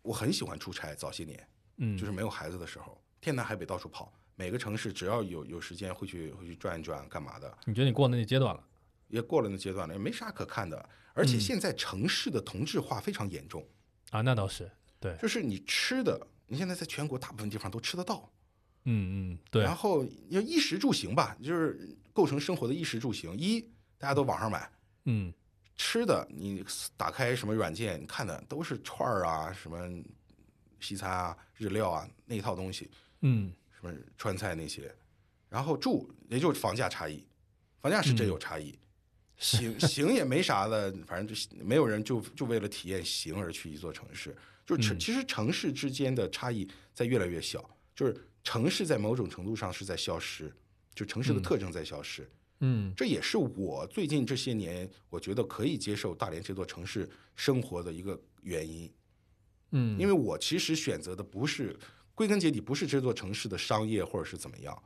我很喜欢出差，早些年嗯，就是没有孩子的时候，天南海北到处跑，每个城市只要有有时间会去会去转一转，干嘛的。你觉得你过了那阶段了？也过了那阶段了，也没啥可看的。而且嗯现在城市的同质化非常严重，啊，那倒是，对，就是你吃的，你现在在全国大部分地方都吃得到。嗯嗯，对然，后要衣食住行吧，就是构成生活的衣食住行。一大家都网上买嗯吃的，你打开什么软件，你看的都是串儿啊，什么西餐啊、日料啊那一套东西，嗯什么川菜那些。然后住也就是房价差异，房价是真有差异。行 (laughs) 行也没啥的，反正就没有人就就为了体验行而去一座城市。就是城嗯其实城市之间的差异在越来越小，就是城市在某种程度上是在消失，就城市的嗯特征在消失。嗯这也是我最近这些年我觉得可以接受大连这座城市生活的一个原因，嗯，因为我其实选择的不是归根结底不是这座城市的商业或者是怎么样，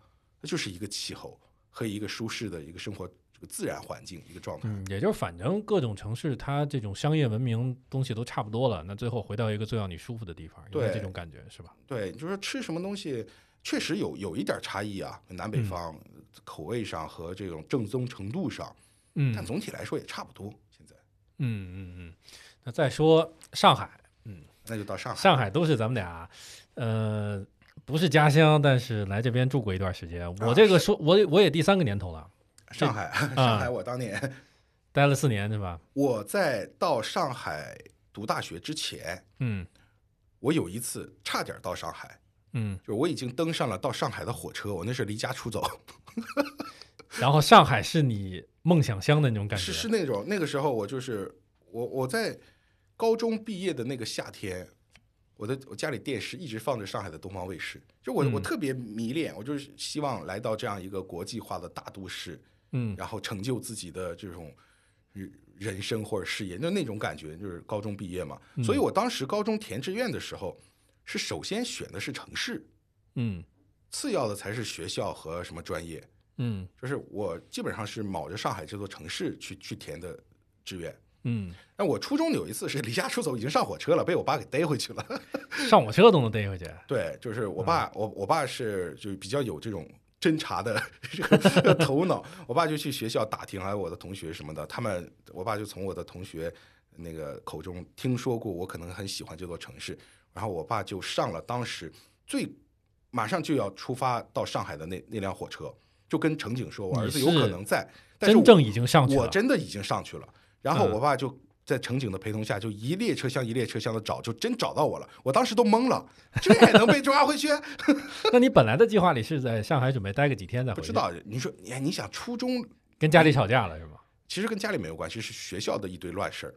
它就是一个气候和一个舒适的一个生活这个自然环境一个状态。嗯，也就是反正各种城市它这种商业文明东西都差不多了，那最后回到一个最让你舒服的地方，对这种感觉是吧？对，就是说吃什么东西确实有有一点差异啊，南北嗯方、口味上和这种正宗程度上，嗯但总体来说也差不多。现在嗯嗯嗯，那再说上海，嗯那就到上海，上海都是咱们俩，呃，不是家乡，但是来这边住过一段时间。我啊这个说，我我也第三个年头了，上海，啊 (laughs) 上海，我当年待了四年，对吧？我在到上海读大学之前，嗯我有一次差点到上海，嗯，就是我已经登上了到上海的火车，我那是离家出走，(laughs) 然后上海是你梦想乡的那种感觉，是是。那种那个时候我就是我我在高中毕业的那个夏天，我的我家里电视一直放着上海的东方卫视，就我、我嗯。特别迷恋，我就是希望来到这样一个国际化的大都市，嗯然后成就自己的这种人人生或者事业，就那种感觉，就是高中毕业嘛。嗯所以我当时高中填志愿的时候，是首先选的是城市，嗯次要的才是学校和什么专业。嗯就是我基本上是卯着上海这座城市去去填的志愿。嗯，但我初中有一次是离家出走，已经上火车了，被我爸给逮回去了。(laughs) 上火车都能逮回去。对，就是我嗯爸，我我爸是就比较有这种侦查的这 (laughs) 个头脑，我爸就去学校打听，还有我的同学什么的，他们，我爸就从我的同学那个口中听说过我可能很喜欢这座城市，然后我爸就上了当时最马上就要出发到上海的那那辆火车，就跟乘警说，我儿子有可能在，但是我真正已经上去了。我真的已经上去了。然后嗯我爸就在乘警的陪同下，就一列车厢一列车厢的找，就真找到我了。我当时都懵了，这也能被抓回去？(laughs) 那你本来的计划里是在上海准备待个几天再回去？不知道。你说，哎你想初中跟家里吵架了是吗？其实跟家里没有关系，是学校的一堆乱事儿。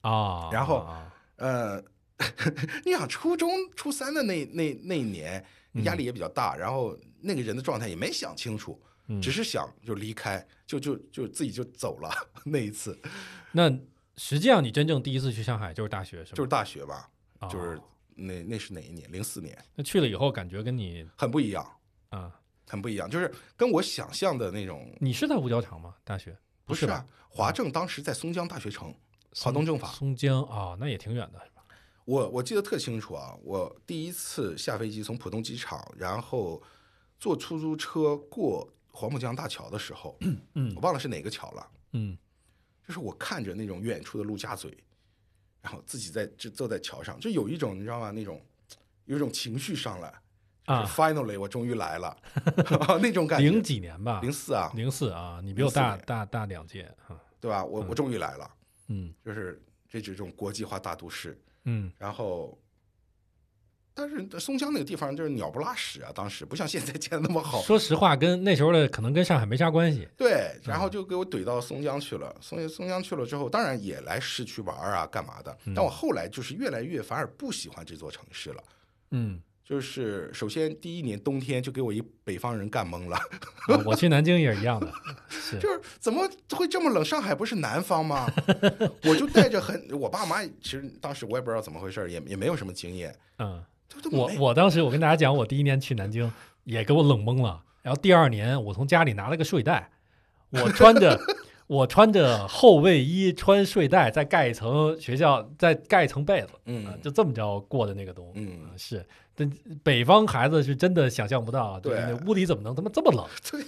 啊，然后啊呃，(laughs) 你想初中初三的那那那一年，压力也比较大，然后那个人的状态也没想清楚，嗯只是想就离开，就就就自己就走了。(laughs) 那一次那实际上你真正第一次去上海就是大学是吗？就是大学吧，啊就是那那是哪一年？零四年，那去了以后感觉跟你很不一样。啊，很不一样，就是跟我想象的那种你是在五角场吗？大学不是吧？。华政当时在松江大学城，华东政法。松江啊，那也挺远的是吧？我我记得特清楚啊，我第一次下飞机从浦东机场，然后坐出租车过黄浦江大桥的时候，嗯我忘了是哪个桥了，嗯就是我看着那种远处的陆家嘴，然后自己在这坐在桥上，就有一种你知道吗？那种有一种情绪上来啊就是 finally 我终于来了 (laughs) 那种感觉。零几年吧，零四啊，零四啊，你比我大大大两届啊。对吧？我我终于来了，嗯就是这这种国际化大都市。嗯然后，但是松江那个地方就是鸟不拉屎啊，当时不像现在建的那么好。说实话，跟那时候的可能跟上海没啥关系。对，然后就给我怼到松江去了。松松江去了之后，当然也来市区玩啊，干嘛的。但我后来就是越来越反而不喜欢这座城市了。嗯，就是首先第一年冬天就给我一北方人干懵了，啊我去南京也是一样的，是就是怎么会这么冷？上海不是南方吗？我就带着很，我爸妈其实当时我也不知道怎么回事，也也没有什么经验。嗯。我我当时我跟大家讲，我第一年去南京也给我冷懵了。然后第二年我从家里拿了个睡袋，我穿着我穿着厚卫衣，穿睡袋，再盖一层学校，再盖一层被子，啊嗯就这么着过的那个冬。嗯啊是，但北方孩子是真的想象不到，就是对屋里怎么能他妈这么冷？(laughs) 对。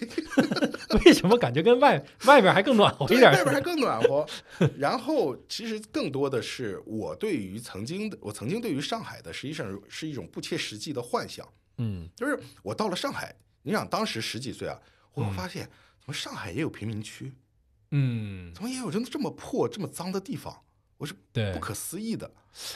(laughs) 为什么感觉跟外外边还更暖和一对，点？外边还更暖和。(laughs) 然后，其实更多的是我对于曾经的，我曾经对于上海的，实际上是一种不切实际的幻想。嗯就是我到了上海，你想当时十几岁啊，我嗯发现怎么上海也有贫民区，嗯，怎么也有真的这么破、这么脏的地方，我是对不，可思议的。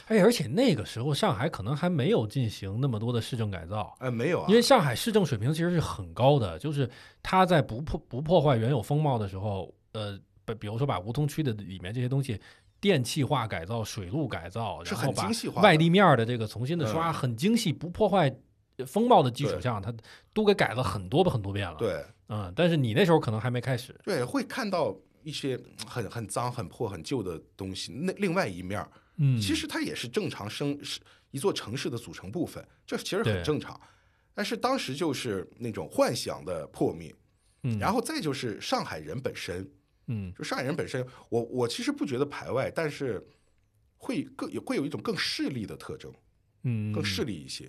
哎，而且那个时候上海可能还没有进行那么多的市政改造。哎，没有啊，因为上海市政水平其实是很高的，就是它在不破不破坏原有风貌的时候，呃，比比如说把梧桐区的里面这些东西电气化改造、水路改造，是然后把很精细化外立面儿的这个重新的刷，嗯很精细，不破坏风貌的基础上，它都给改了很多很多遍了。，对嗯，但是你那时候可能还没开始。对，会看到一些很很脏、很破、很旧的东西。那另外一面儿，嗯，其实它也是正常生是一座城市的组成部分，这其实很正常。但是当时就是那种幻想的破灭，嗯，然后再就是上海人本身，嗯就上海人本身，我我其实不觉得排外，但是会更有会有一种更势利的特征，嗯，更势利一些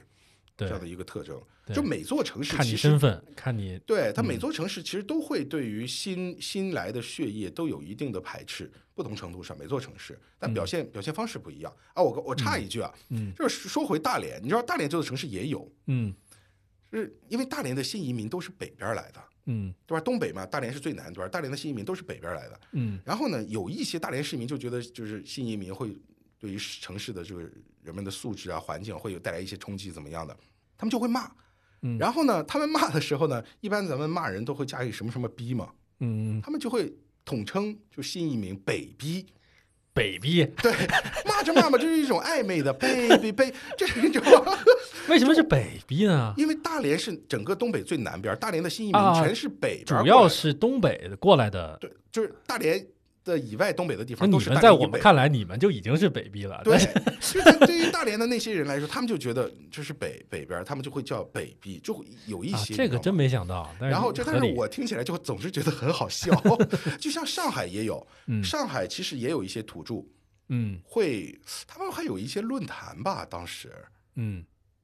这样的一个特征。就每座城市看你。身份，看你对它嗯每座城市其实都会对于新新来的血液都有一定的排斥，不同程度上每座城市，但表现、表现方式不一样啊。我我插一句啊，嗯就是说回大连，你知道大连这座城市也有，嗯就是因为大连的新移民都是北边来的，嗯对吧？东北嘛，大连是最南端，大连的新移民都是北边来的。嗯然后呢，有一些大连市民就觉得，就是新移民会对于城市的这个人们的素质啊、环境会有带来一些冲击，怎么样的，他们就会骂。嗯然后呢，他们骂的时候呢，一般咱们骂人都会加一什么什么逼嘛，嗯他们就会统称就新移民北逼，北逼，对，骂着骂嘛，就是一种暧昧的 (laughs) baby baby，这是一种。为什么是北逼呢？因为大连是整个东北最南边，大连的新移民啊全是北边主要是东北过来的。对，就是大连的以外东北的地方你方都是们在我们。看来，你们就已经是北逼了。对对于大连的那些人来说，他们就觉得这是北北边，他们就会叫北逼，就会有一啊，些、这个真没。想到。然后就，但是我听起来就总是觉得很好笑，(laughs) 就像上海也有，嗯上海其实也有一些土著嗯会，他们还有一些论坛吧，当时嗯，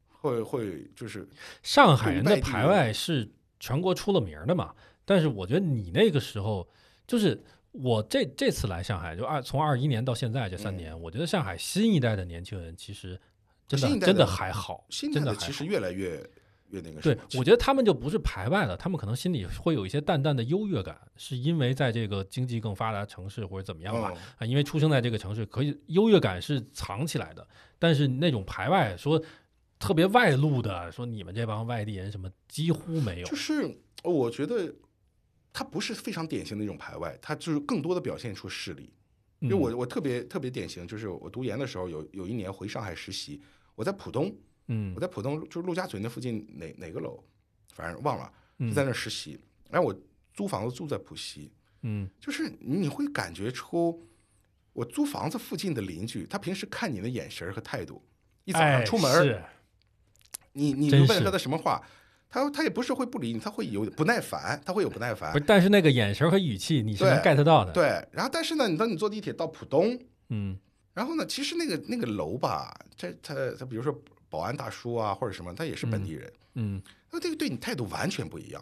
会会就是上海人的排外是全国出了名的嘛。但是我觉得你那个时候，就是我这这次来上海，就二从二一年到现在这三年，我觉得上海新一代的年轻人其实真的的真的还好，新真的其实越来越越那个对，我觉得他们就不是排外了，他们可能心里会有一些淡淡的优越感，是因为在这个经济更发达城市或者怎么样吧，嗯啊，因为出生在这个城市，可以优越感是藏起来的，但是那种排外说特别外露的，说你们这帮外地人什么几乎没有就，是。我觉得他不是非常典型的一种排外，他就是更多的表现出势力。因为嗯。我我特别特别典型，就是我读研的时候有有一年回上海实习，我在浦东，嗯。我在浦东就是陆家嘴那附近哪哪个楼，反正忘了，嗯。就在那儿实习。然后我租房子住在浦西，嗯。就是你会感觉出我租房子附近的邻居，他平时看你的眼神和态度，一早哎上出门儿，是。你你真问他是。的什么话，他他也不是会不理你，他会有不耐烦，他会有不耐烦不。是？但是那个眼神和语气你是能 get 到的，，对，然后但是呢，你当你坐地铁到浦东，嗯然后呢，其实那个那个楼吧，这他他比如说保安大叔啊或者什么，他也是本地人，嗯，那这个对你态度完全不一样。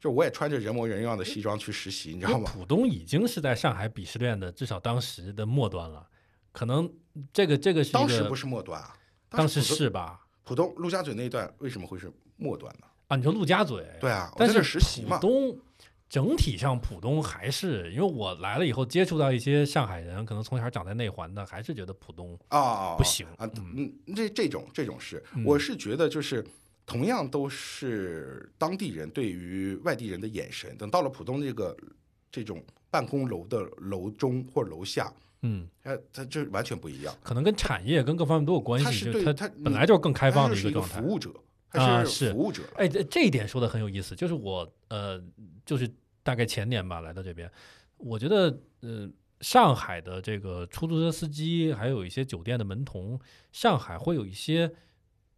就我也穿着人模人样的西装去实习，你知道吗？浦东已经是在上海鄙视链的至少当时的末端了，可能这个这个是个当时不是末端啊，当时时是吧？浦东陆家嘴那一段为什么会是末端的？啊，你说陆家嘴，对啊，我但是实习嘛浦，东整体上浦东还是，因为我来了以后接触到一些上海人，可能从小长在内环的，还是觉得浦东啊，不行啊，嗯，这这种这种是嗯，我是觉得就是同样都是当地人对于外地人的眼神，等到了浦东这个这种办公楼的楼中或者楼下，嗯，它它这完全不一样。可能跟产业跟各方面都有关系，就是它是对它本来就是更开放的一个状态服。务者，啊是是服务者了。哎，这这一点说的很有意思，就是我呃，就是大概前年吧来到这边，我觉得呃，上海的这个出租车司机，还有一些酒店的门童，上海会有一些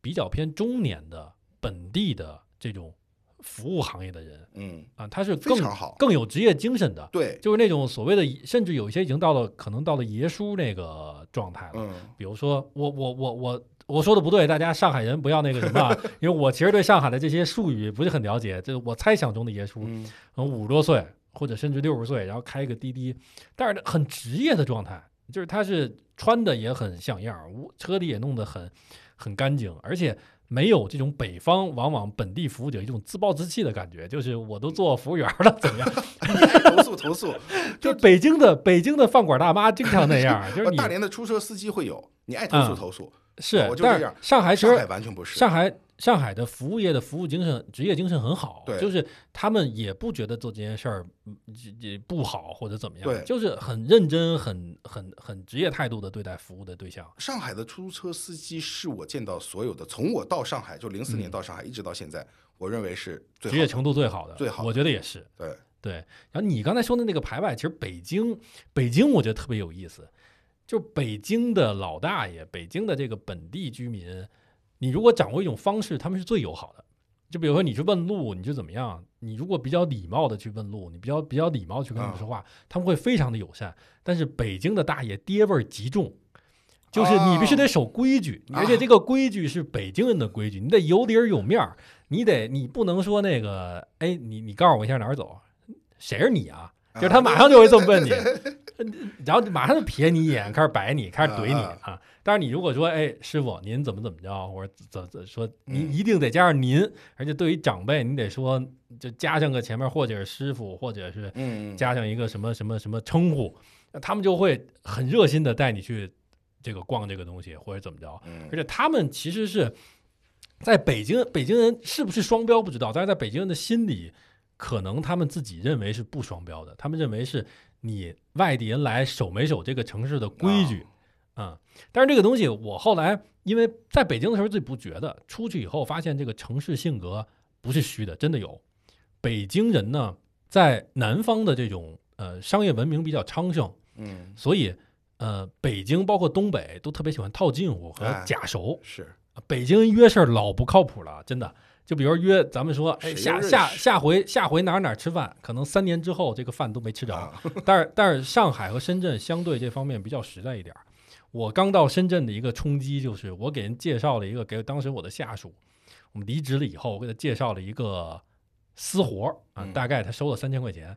比较偏中年的本地的这种服务行业的人嗯，啊，他是更好。更有职业精神的，对，就是那种所谓的，甚至有一些已经到了可能到了爷叔那个状态了。嗯，比如说，我我我我我说的不对，大家上海人不要那个什么啊，因为我其实对上海的这些术语不是很了解，这是我猜想中的爷叔，嗯可能五十多岁或者甚至六十岁，然后开一个滴滴，但是很职业的状态，就是他是穿的也很像样儿，车里也弄得很很干净，而且。没有这种北方往往本地服务者一种自暴自弃的感觉，就是我都做服务员了，怎么样？投诉投诉，就北京的北京的饭馆大妈经常那样，(laughs) 就是你大连的出租车司机会有，你爱投诉嗯投诉。是我，就但是这样上海上海完全不是。上海上海的服务业的服务精神、职业精神很好，对就是他们也不觉得做这件事儿嗯这这不好或者怎么样，对就是很认真、很很很职业态度的对待服务的对象。上海的出租车司机是我见到所有的，从我到上海就零四年嗯到上海一直到现在，我认为是最职业程度最好的，最好的我觉得也是。对，对，然后你刚才说的那个排外，其实北京，北京我觉得特别有意思，就北京的老大爷，北京的这个本地居民，你如果掌握一种方式，他们是最友好的。就比如说你去问路，你就怎么样？你如果比较礼貌的去问路，你比较比较礼貌地去跟他们说话，他们会非常的友善。但是北京的大爷爹味儿极重，就是你必须得守规矩，啊而且这个规矩是北京人的规矩，你得有底儿有面儿，你得你不能说那个，哎，你你告诉我一下哪儿走，谁是你啊？就是他马上就会这么问你，然后马上就瞥你一眼，开始摆你，开始怼你啊啊。但是你如果说，哎，师傅您怎么怎么着，或者怎怎说，您嗯一定得加上您，而且对于长辈，你得说就加上个前面，或者是师傅，或者是嗯，加上一个什么什么什么称呼，那他们就会很热心的带你去这个逛这个东西，或者怎么着。嗯而且他们其实是在北京，北京人是不是双标不知道，但是在北京人的心里，可能他们自己认为是不双标的，他们认为是你外地人来守没守这个城市的规矩啊、但是这个东西我后来因为在北京的时候自己不觉得，出去以后发现这个城市性格不是虚的，真的有。北京人呢，在南方的这种呃商业文明比较昌盛，嗯，所以呃北京包括东北都特别喜欢套近乎和哎假熟。是北京人约事儿老不靠谱了，真的。就比如约咱们说，哎，下下下回下回哪儿哪儿吃饭，可能三年之后这个饭都没吃着。啊，但是但是上海和深圳相对这方面比较实在一点儿。我刚到深圳的一个冲击就是，我给人介绍了一个给当时我的下属，我们离职了以后，我给他介绍了一个私活儿啊，嗯大概他收了三千块钱。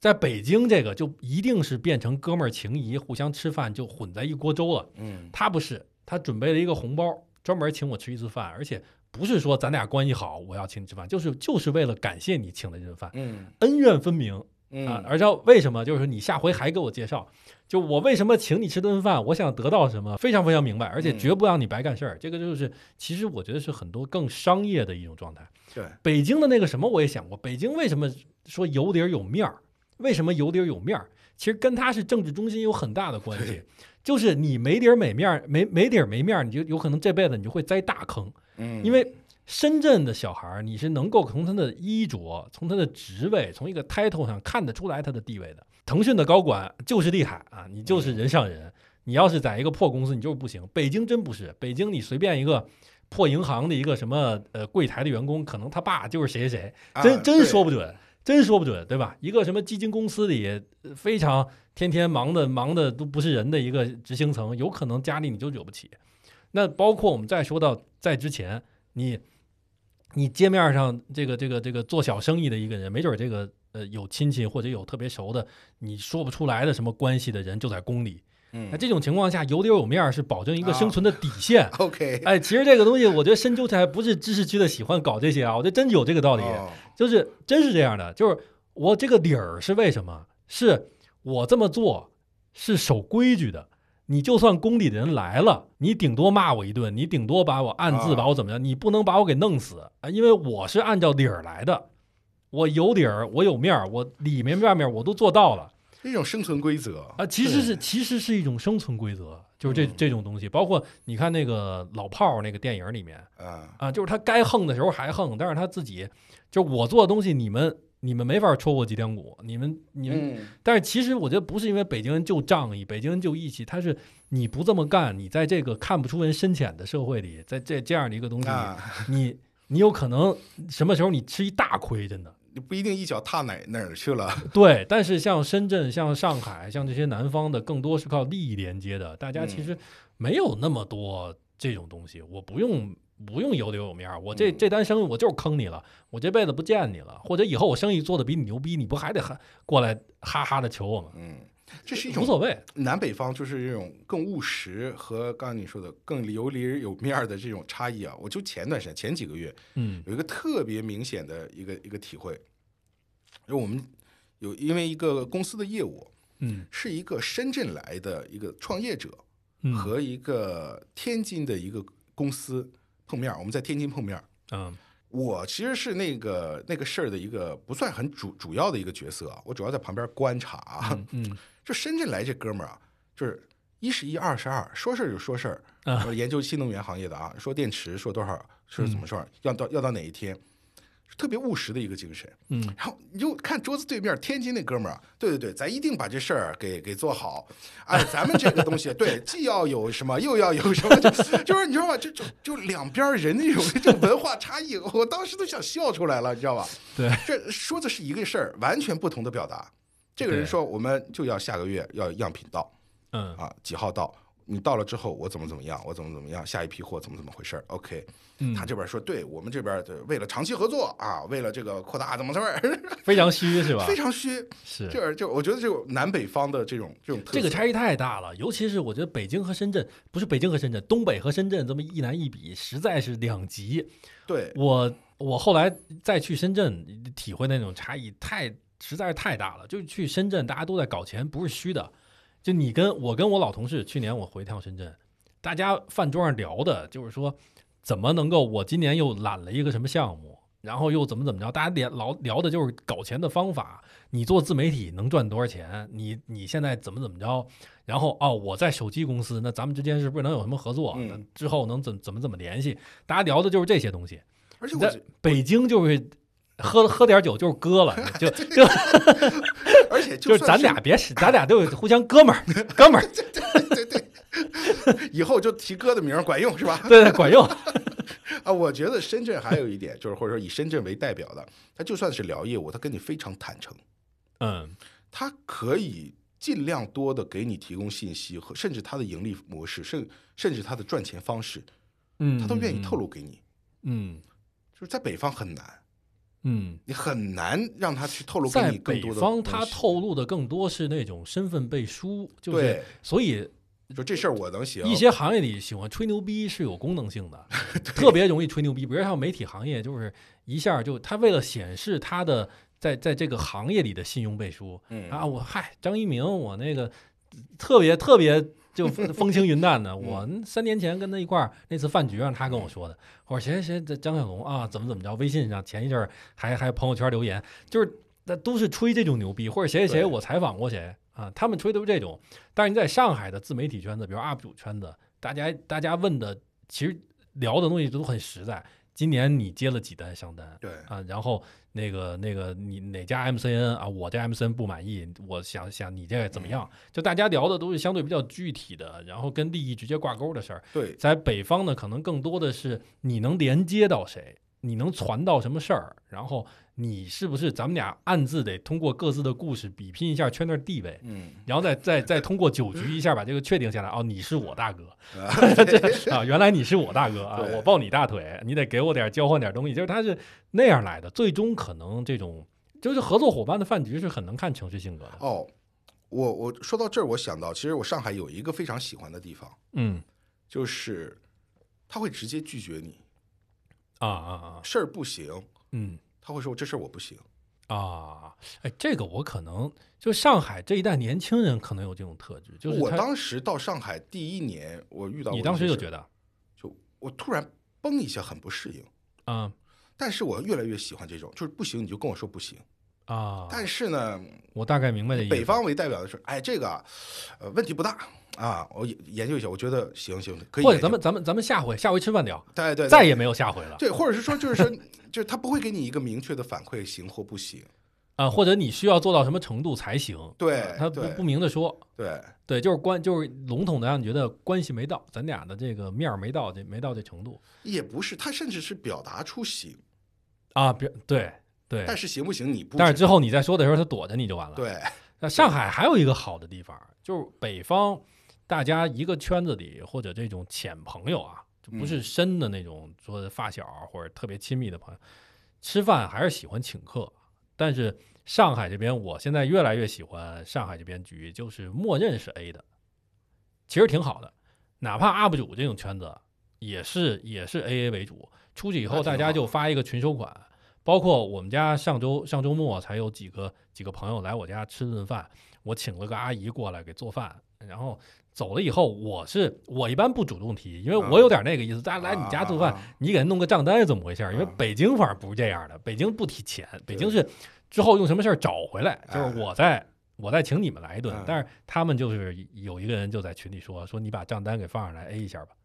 在北京，这个就一定是变成哥们儿情谊，互相吃饭就混在一锅粥了。嗯他不是，他准备了一个红包，专门请我吃一次饭，而且不是说咱俩关系好，我要请你吃饭，就是就是为了感谢你请的这顿饭，嗯恩怨分明嗯啊。而且为什么？就是你下回还给我介绍，就我为什么请你吃顿饭，我想得到什么，非常非常明白，而且嗯绝不让你白干事儿。这个就是，其实我觉得是很多更商业的一种状态。对，北京的那个什么，我也想过，北京为什么说有底儿有面儿？为什么有底儿有面儿？其实跟它是政治中心有很大的关系。就是你没底儿没面儿，没没底儿没面儿，你就有可能这辈子你就会栽大坑。嗯，因为深圳的小孩儿，你是能够从他的衣着、从他的职位、从一个 title 上看得出来他的地位的。腾讯的高管就是厉害啊，你就是人上人。你要是在一个破公司，你就是不行。北京真不是，北京你随便一个破银行的一个什么呃柜台的员工，可能他爸就是谁谁谁，啊真真说不准，真说不准，对吧？一个什么基金公司里呃非常天天忙的忙的都不是人的一个执行层，有可能家里你就惹不起。那包括我们再说到在之前，你你街面上这个这个这个做小生意的一个人，没准这个呃有亲戚或者有特别熟的，你说不出来的什么关系的人就在宫里。嗯那这种情况下，有底儿有面儿是保证一个啊生存的底线。(laughs) OK，哎，其实这个东西，我觉得深究起来不是知识区的喜欢搞这些啊，我觉得真有这个道理。哦就是真是这样的，就是我这个理儿是为什么？是我这么做是守规矩的。你就算宫里的人来了，你顶多骂我一顿，你顶多把我暗自啊把我怎么样，你不能把我给弄死啊！因为我是按照理儿来的，我有理儿，我有面儿，我里面外面我都做到了一种生存规则啊！其实是其实是一种生存规则，就是这嗯这种东西。包括你看那个老炮儿那个电影里面，啊，啊，就是他该横的时候还横，但是他自己就我做的东西，你们你们没法戳我脊梁骨，你们你们，嗯但是其实我觉得不是因为北京人就仗义，北京人就义气，他是你不这么干，你在这个看不出人深浅的社会里，在这这样的一个东西你你有可能什么时候你吃一大亏，真的。你不一定一脚踏哪哪儿去了，对，但是像深圳、像上海、像这些南方的，更多是靠利益连接的，大家其实没有那么多这种东西。我不用不用有里有面儿，我这嗯。这单生意我就是坑你了，我这辈子不见你了，或者以后我生意做的比你牛逼，你不还得还过来哈哈的求我吗？嗯，这是一种无所谓，南北方就是这种更务实和刚刚你说的更有里有面儿的这种差异啊。我就前段时间前几个月嗯。有一个特别明显的一个一个体会，因为我们有因为一个公司的业务嗯。是一个深圳来的一个创业者嗯。和一个天津的一个公司碰面，我们在天津碰面。嗯我其实是那个那个事儿的一个不算很主主要的一个角色啊，我主要在旁边观察啊。嗯嗯 (laughs) 就深圳来这哥们儿啊，就是一是一，二是二，说事儿就说事儿。啊我研究新能源行业的啊，说电池说多少，说怎么说，要到要到哪一天，特别务实的一个精神。嗯然后你就看桌子对面天津那哥们儿啊，对对对，咱一定把这事儿给给做好。哎，咱们这个东西，(laughs) 对，既要有什么，又要有什么，就就是你知道吧？就就就两边人那种这种文化差异，我当时都想笑出来了，你知道吧？对，这说的是一个事儿，完全不同的表达。这个人说，我们就要下个月要样品到嗯啊，几号到？你到了之后，我怎么怎么样，我怎么怎么样，下一批货怎么怎么回事儿？OK，嗯，他这边说，对我们这边的为了长期合作啊，为了这个扩大怎么怎么回事，非常虚是吧？(laughs) 非常虚。是这就我觉得这种南北方的这种这种这个差异太大了，尤其是我觉得北京和深圳，不是北京和深圳，东北和深圳这么一南一比，实在是两极。对我我后来再去深圳，体会那种差异太实在是太大了。就是去深圳，大家都在搞钱，不是虚的。就你跟我跟我老同事，去年我回一趟深圳，大家饭桌上聊的就是说，怎么能够我今年又揽了一个什么项目，然后又怎么怎么着，大家聊老聊的就是搞钱的方法。你做自媒体能赚多少钱？你你现在怎么怎么着？然后哦，我在手机公司，那咱们之间是不是能有什么合作？嗯那之后能怎怎么怎么联系？大家聊的就是这些东西。而且我在北京就是喝喝点酒就是哥了，(laughs) 就就 (laughs) (laughs) 而且就是咱俩别使，咱俩都互相哥们儿，(laughs) 哥们儿，以后就提哥的名儿管用是吧？(laughs) 对对，管用。(laughs) 啊，我觉得深圳还有一点，就是或者说以深圳为代表的，他就算是聊业务，他跟你非常坦诚，嗯他可以尽量多的给你提供信息和甚至他的盈利模式，甚甚至他的赚钱方式，嗯，他都愿意透露给你。嗯就是在北方很难，嗯，你很难让他去透露给在你更多的北方，他透露的更多是那种身份背书，就是对，所以说这事儿我能行，一些行业里喜欢吹牛逼是有功能性的，(laughs) 特别容易吹牛逼。比如像媒体行业，就是一下就他为了显示他的在在这个行业里的信用背书嗯。啊，我嗨张一鸣，我那个特别特别就风风轻云淡的，我三年前跟他一块儿那次饭局上，他跟我说的，我说谁谁谁这张小龙啊，怎么怎么着，微信上前一阵儿还还朋友圈留言，就是那都是吹这种牛逼，或者谁谁谁我采访过谁啊，他们吹的是这种。但是你在上海的自媒体圈子，比如 UP 主圈子，大家大家问的其实聊的东西都很实在。今年你接了几单商单对，啊？然后那个那个你哪家 MCN 啊？我这 MCN 不满意，我想想你这个怎么样？就大家聊的都是相对比较具体的，然后跟利益直接挂钩的事儿。对，在北方呢，可能更多的是你能连接到谁，你能传到什么事儿，然后你是不是咱们俩暗自得通过各自的故事比拼一下圈内地位，嗯，然后再再再通过酒局一下把这个确定下来。哦，你是我大哥啊 (laughs) 这啊，原来你是我大哥啊，我抱你大腿，你得给我点交换点东西，就是他是那样来的。最终可能这种就是合作伙伴的饭局是很能看城市性格的。哦，我我说到这儿，我想到，其实我上海有一个非常喜欢的地方，嗯就是他会直接拒绝你，啊啊啊事儿不行，嗯。他会说这事儿我不行。啊，哎，这个我可能就上海这一代年轻人可能有这种特质，就是我当时到上海第一年，我遇到你当时就，觉得就我突然嘣一下很不适应，啊但是我越来越喜欢这种，就是不行你就跟我说不行。啊，但是呢，我大概明白这意思。北方为代表的是，哎，这个啊呃问题不大啊，我研研究一下，我觉得行行可以。或者咱们咱们咱们下回下回吃饭聊，对对对再也没有下回了对，或者是说就是说，(laughs) 就是他不会给你一个明确的反馈，行或不行。啊，或者你需要做到什么程度才行？对啊他不不明的说，对对，就是关就是笼统的让你觉得关系没到，咱俩的这个面儿没到这没到这程度也不是，他甚至是表达出行，啊，表对对，但是行不行你不。但是之后你再说的时候，他躲着你就完了。对那上海还有一个好的地方，就是北方，大家一个圈子里或者这种浅朋友啊，就不是深的那种说发小或者特别亲密的朋友，吃饭还是喜欢请客。但是上海这边，我现在越来越喜欢上海这边局，就是默认是 A 的，其实挺好的。哪怕 UP 主这种圈子也是也是 AA 为主，出去以后大家就发一个群收款。包括我们家上周上周末才有几个几个朋友来我家吃顿饭，我请了个阿姨过来给做饭，然后走了以后，我是我一般不主动提，因为我有点那个意思，大家来你家做饭，你给人弄个账单是怎么回事？因为啊北京反而不是这样的，北京不提钱，北京是之后用什么事儿找回来，就是我在。我再请你们来一顿哎，但是他们就是有一个人就在群里说说你把账单给放上来 A 一下吧，啊，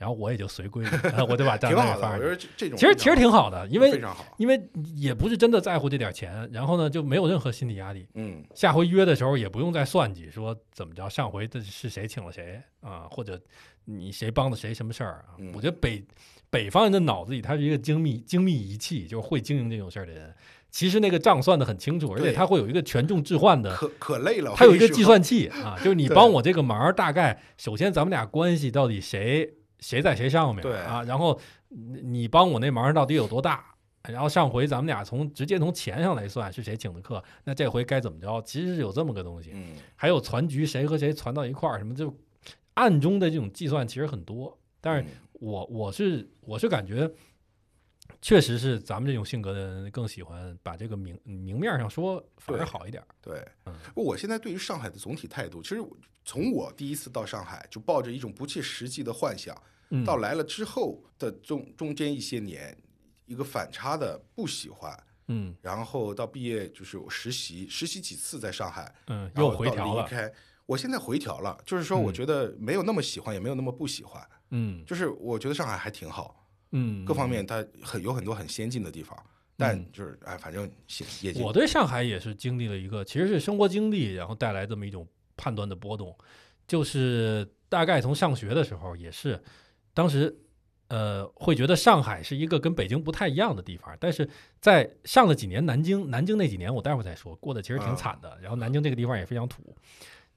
然后我也就随规矩，(laughs) 我就把账给放上去。我觉得这这种其实其实挺好的，因为非常好，因为也不是真的在乎这点钱，然后呢就没有任何心理压力。嗯，下回约的时候也不用再算计，说怎么着上回这是谁请了谁啊，或者你谁帮了谁什么事儿啊。嗯我觉得北北方人的脑子里他是一个精密精密仪器，就是会经营这种事儿的人。其实那个账算得很清楚，而且他会有一个权重置换的，可可累了，他有一个计算器啊，就是你 (laughs) 帮我这个忙，大概首先咱们俩关系到底谁谁在谁上面对啊，然后你你帮我那忙到底有多大？然后上回咱们俩从直接从钱上来算是谁请的客，那这回该怎么着？其实是有这么个东西，嗯，还有攒局谁和谁攒到一块儿，什么就暗中的这种计算其实很多。但是嗯我我是我是感觉，确实是咱们这种性格的人更喜欢把这个明明面上说反而好一点儿。对嗯，我现在对于上海的总体态度，其实从我第一次到上海就抱着一种不切实际的幻想，嗯，到来了之后的中中间一些年，一个反差的不喜欢，嗯然后到毕业就是我实习，实习几次在上海，嗯，然后到又回调了，离开。我现在回调了，就是说我嗯觉得没有那么喜欢，也没有那么不喜欢，嗯就是我觉得上海还挺好，嗯，各方面它很有很多很先进的地方，但嗯。就是哎，反正我对上海也是经历了一个，其实是生活经历，然后带来这么一种判断的波动，就是大概从上学的时候也是，当时呃会觉得上海是一个跟北京不太一样的地方，但是在上了几年南京，南京那几年我待会儿再说，过得其实挺惨的，然后南京这个地方也非常土。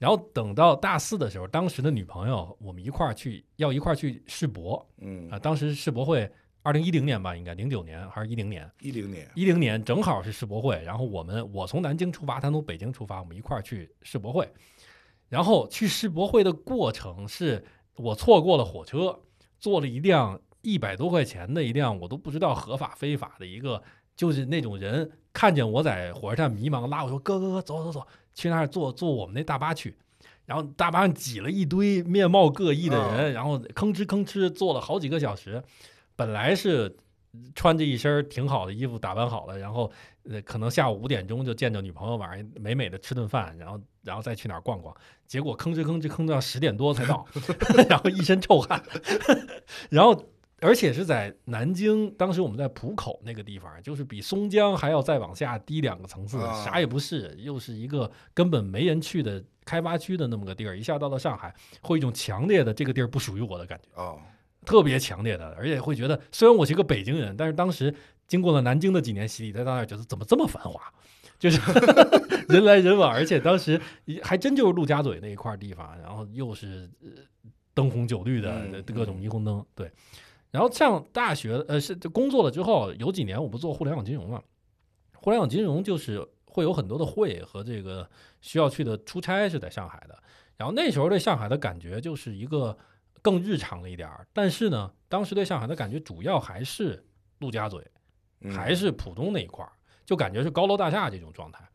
然后等到大四的时候，当时的女朋友，我们一块儿去，要一块儿去世博。嗯。啊、，当时世博会，二零一零年吧，应该零九年还是一零年，一零年，一零年正好是世博会，然后我们我从南京出发，他从北京出发，我们一块儿去世博会。然后去世博会的过程是我错过了火车，坐了一辆一百多块钱的一辆我都不知道合法非法的一个，就是那种人看见我在火车站迷茫，拉我说哥哥哥走走走，去那儿坐坐我们那大巴去。然后大巴上挤了一堆面貌各异的人，然后吭哧吭哧坐了好几个小时。本来是穿着一身挺好的衣服，打扮好了，然后呃，可能下午五点钟就见着女朋友，晚上美美的吃顿饭，然后然后再去哪儿逛逛。结果吭哧吭哧吭到十点多才到，(laughs) 然后一身臭汗，(laughs) 然后而且是在南京，当时我们在浦口那个地方，就是比松江还要再往下低两个层次，啊啥也不是，又是一个根本没人去的开发区的那么个地儿，一下到了上海，会有一种强烈的这个地儿不属于我的感觉。哦，特别强烈的，而且会觉得，虽然我是一个北京人，但是当时经过了南京的几年洗礼，在那儿觉得怎么这么繁华，就是 (laughs) 人来人往，而且当时还真就是陆家嘴那一块地方，然后又是呃灯红酒绿的嗯各种霓虹灯，对。然后上大学，呃，是就工作了之后，有几年我不做互联网金融嘛，互联网金融就是会有很多的会和这个需要去的出差是在上海的，然后那时候对上海的感觉就是一个更日常了一点儿，但是呢，当时对上海的感觉主要还是陆家嘴，嗯还是浦东那一块儿，就感觉是高楼大厦这种状态。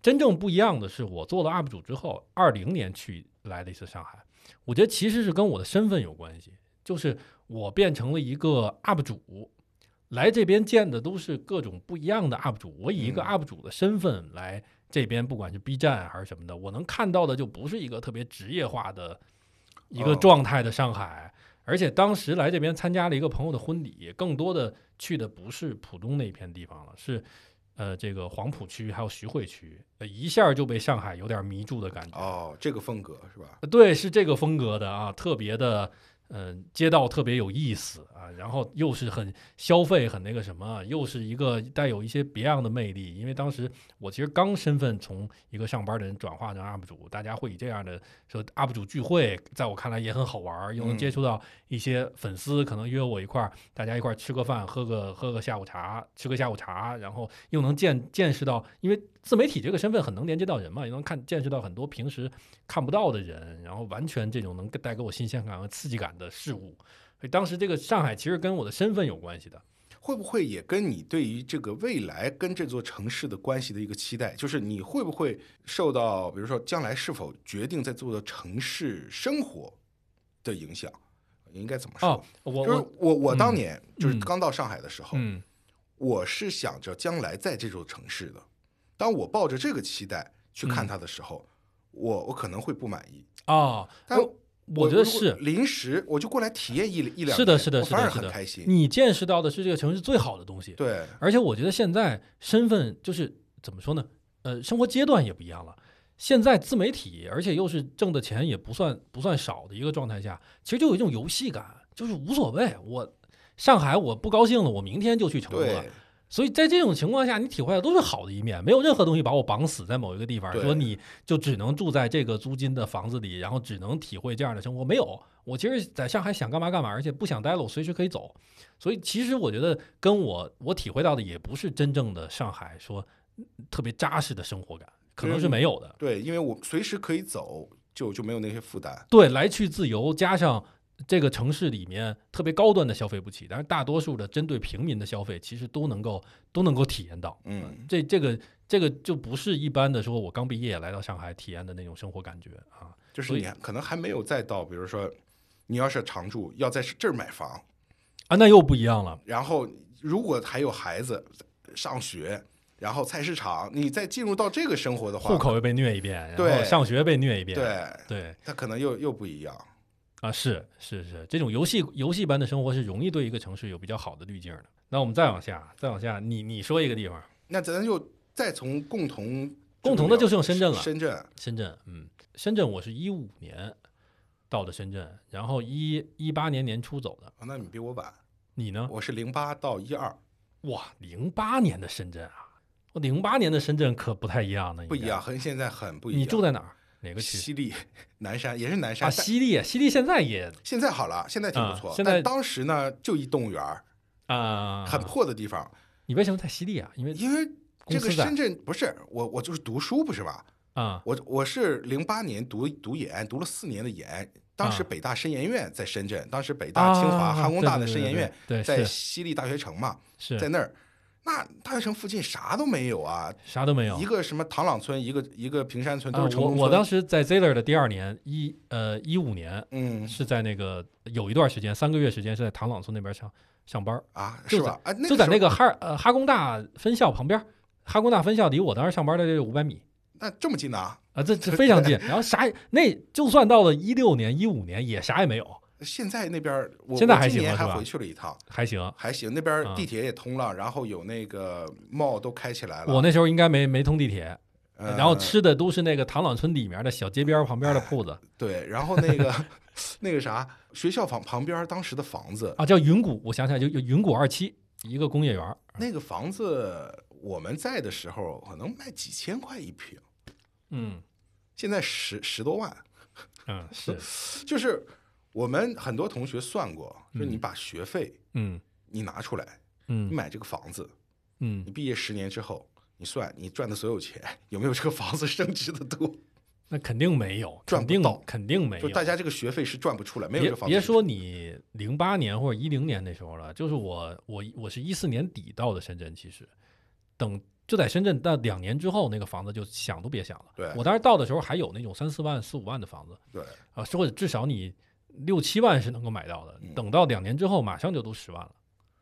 真正不一样的是，我做了 UP 主之后，二零年去来了一次上海，我觉得其实是跟我的身份有关系，就是我变成了一个 UP 主，来这边见的都是各种不一样的 UP 主，我以一个嗯 UP 主的身份来这边，不管是 B 站还是什么的，我能看到的就不是一个特别职业化的一个哦状态的上海。而且当时来这边参加了一个朋友的婚礼，更多的去的不是浦东那一片地方了，是呃这个黄浦区还有徐汇区，呃一下就被上海有点迷住的感觉。哦，这个风格是吧？对，是这个风格的啊，特别的，嗯、街道特别有意思啊，然后又是很消费很那个什么，又是一个带有一些别样的魅力。因为当时我其实刚身份从一个上班的人转化成 UP 主，大家会以这样的说 UP 主聚会，在我看来也很好玩，又能接触到一些粉丝，可能约我一块儿，大家一块儿吃个饭，喝个喝个下午茶，吃个下午茶，然后又能见见识到，因为自媒体这个身份很能连接到人嘛，也能看见识到很多平时看不到的人，然后完全这种能带给我新鲜感和刺激感的事物。所以当时这个上海其实跟我的身份有关系的。会不会也跟你对于这个未来跟这座城市的关系的一个期待，就是你会不会受到，比如说将来是否决定在这座城市生活的影响？应该怎么说？哦，我就是我我我当嗯年就是嗯刚到上海的时候，嗯我是想着将来在这座城市的。当我抱着这个期待去看嗯它的时候，我我可能会不满意。哦，但我我觉得是临时我就过来体验一一两是的天是的是的是的很开心。你见识到的是这个城市最好的东西。对，而且我觉得现在身份就是怎么说呢？呃，生活阶段也不一样了。现在自媒体，而且又是挣的钱也不算不算少的一个状态下，其实就有一种游戏感，就是无所谓。我上海我不高兴了，我明天就去成都了。对，所以在这种情况下，你体会的都是好的一面，没有任何东西把我绑死在某一个地方，说你就只能住在这个租金的房子里，然后只能体会这样的生活。没有，我其实在上海想干嘛干嘛，而且不想待了，我随时可以走。所以其实我觉得跟我我体会到的也不是真正的上海说嗯特别扎实的生活感，可能是没有的。对，因为我随时可以走，就就没有那些负担。对，来去自由，加上这个城市里面特别高端的消费不起，但是大多数的针对平民的消费，其实都能够都能够体验到。嗯，这这个这个就不是一般的说，我刚毕业来到上海体验的那种生活感觉啊就是你可能还没有再到，比如说你要是常住，要在这儿买房，啊，那又不一样了。然后如果还有孩子上学，然后菜市场，你再进入到这个生活的话，户口又被虐一遍，然对后上学被虐一遍，对，对它可能又又不一样。啊，是是是，这种游戏游戏般的生活是容易对一个城市有比较好的滤镜的。那我们再往下，再往下，你你说一个地方，那咱就再从共同共同的就剩深圳了深圳深圳，嗯，深圳我是一五年到的深圳，然后一一八年年初走的，啊那你比我晚，你呢？我是零八到一二，哇，零八年的深圳啊，零八年的深圳可不太一样呢，不一样，。和现在很不一样。你住在哪儿？哪个区？西丽 (laughs) 南山，也是南山。啊，但西丽，西丽现在也现在好了，现在挺不错。啊现在但当时呢，就一动物园儿，啊，很破的地方。你为什么在西丽啊？因为因为这个深圳不是我，我就是读书不是吧？啊我我是零八年读读研，读了四年的研。当时啊北大深研院在深圳，当时北大、清华、啊哈工大的深研院在是西丽大学城嘛，是在那儿。那大学城附近啥都没有啊，啥都没有一。个什么唐朗村，一个一个平山村，都啊是，城。我我当时在 Zeller 的第二年一呃一五年嗯是在那个有一段时间三个月时间是在唐朗村那边上上班儿，啊，就是吧？啊，就在那个个哈呃哈工大分校旁边，哈工大分校离我当时上班的这五百米那这么近呢、啊？啊，这这 (laughs) 非常近。然后啥也那就算到了一六年一五年也啥也没有，现在那边儿我现在还行是吧年还回去了一趟，还行。还行。那边地铁也通了，然后有那个 mall 都开起来了。我那时候应该没没通地铁，呃然后吃的都是那个唐朗村里面的小街边旁边的铺子 (laughs) 对，然后那个 (laughs) 那个啥学校旁旁边当时的房子，啊，叫云谷，我想起来就就云谷二期一个工业园。那个房子我们在的时候可能卖几千块一平，嗯现在十十多万。嗯 (laughs) 是就是我们很多同学算过，就是你嗯把学费嗯。你拿出来，嗯。你嗯买这个房子，嗯。你毕业十年之后，你算你赚的所有钱 (laughs) 有没有这个房子升值的多？那肯定没有，赚不到。肯定没有。就大家这个学费是赚不出来，没有别这个房子别说你零八年或者一零年那时候了，就是我我我是一四年底到的深圳，其实等就在深圳到两年之后，那个房子就想都别想了。对。我当时到的时候还有那种三四万、四五万的房子对，啊，或者至少你六七万是能够买到的。嗯等到两年之后，马上就都十万了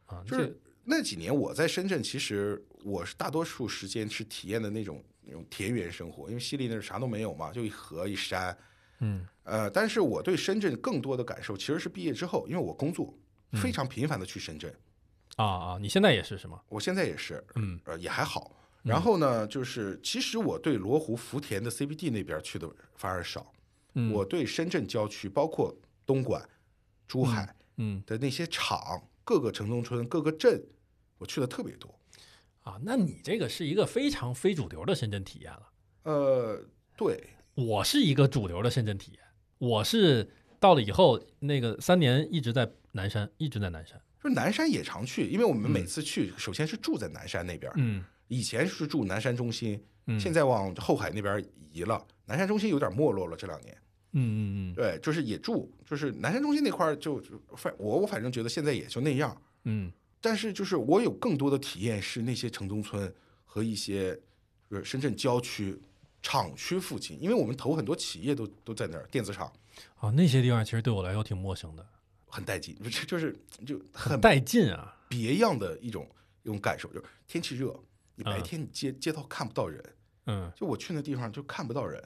啊！就是那几年我在深圳，其实我是大多数时间是体验的那种那种田园生活，因为西丽那儿啥都没有嘛，就一河一山。嗯呃，但是我对深圳更多的感受其实是毕业之后，因为我工作嗯非常频繁的去深圳，啊啊，你现在也是是吗？我现在也是，嗯呃，也还好。然后呢，就是其实我对罗湖、福田的 CBD 那边去的反而少，嗯，我对深圳郊区，包括东莞、珠海嗯的那些厂、各个城中村、各个镇，我去的特别多。啊，那你这个是一个非常非主流的深圳体验了。呃，对，我是一个主流的深圳体验，我是到了以后，那个三年一直在南山，一直在南山。就是南山也常去，因为我们嗯每次去，首先是住在南山那边，嗯以前是住南山中心，嗯，现在往后海那边移了。南山中心有点没落了，这两年。嗯嗯嗯对，就是也住，就是南山中心那块儿就就反我我反正觉得现在也就那样。嗯但是就是我有更多的体验是那些城中村和一些就是深圳郊区厂区附近，因为我们投很多企业都都在那儿，电子厂嗯，啊，那些地方其实对我来说挺陌生的，很带劲，就就是就很带劲啊。别样的一种一种感受，就是天气热，你白嗯天你街街道看不到人，嗯就我去那地方就看不到人，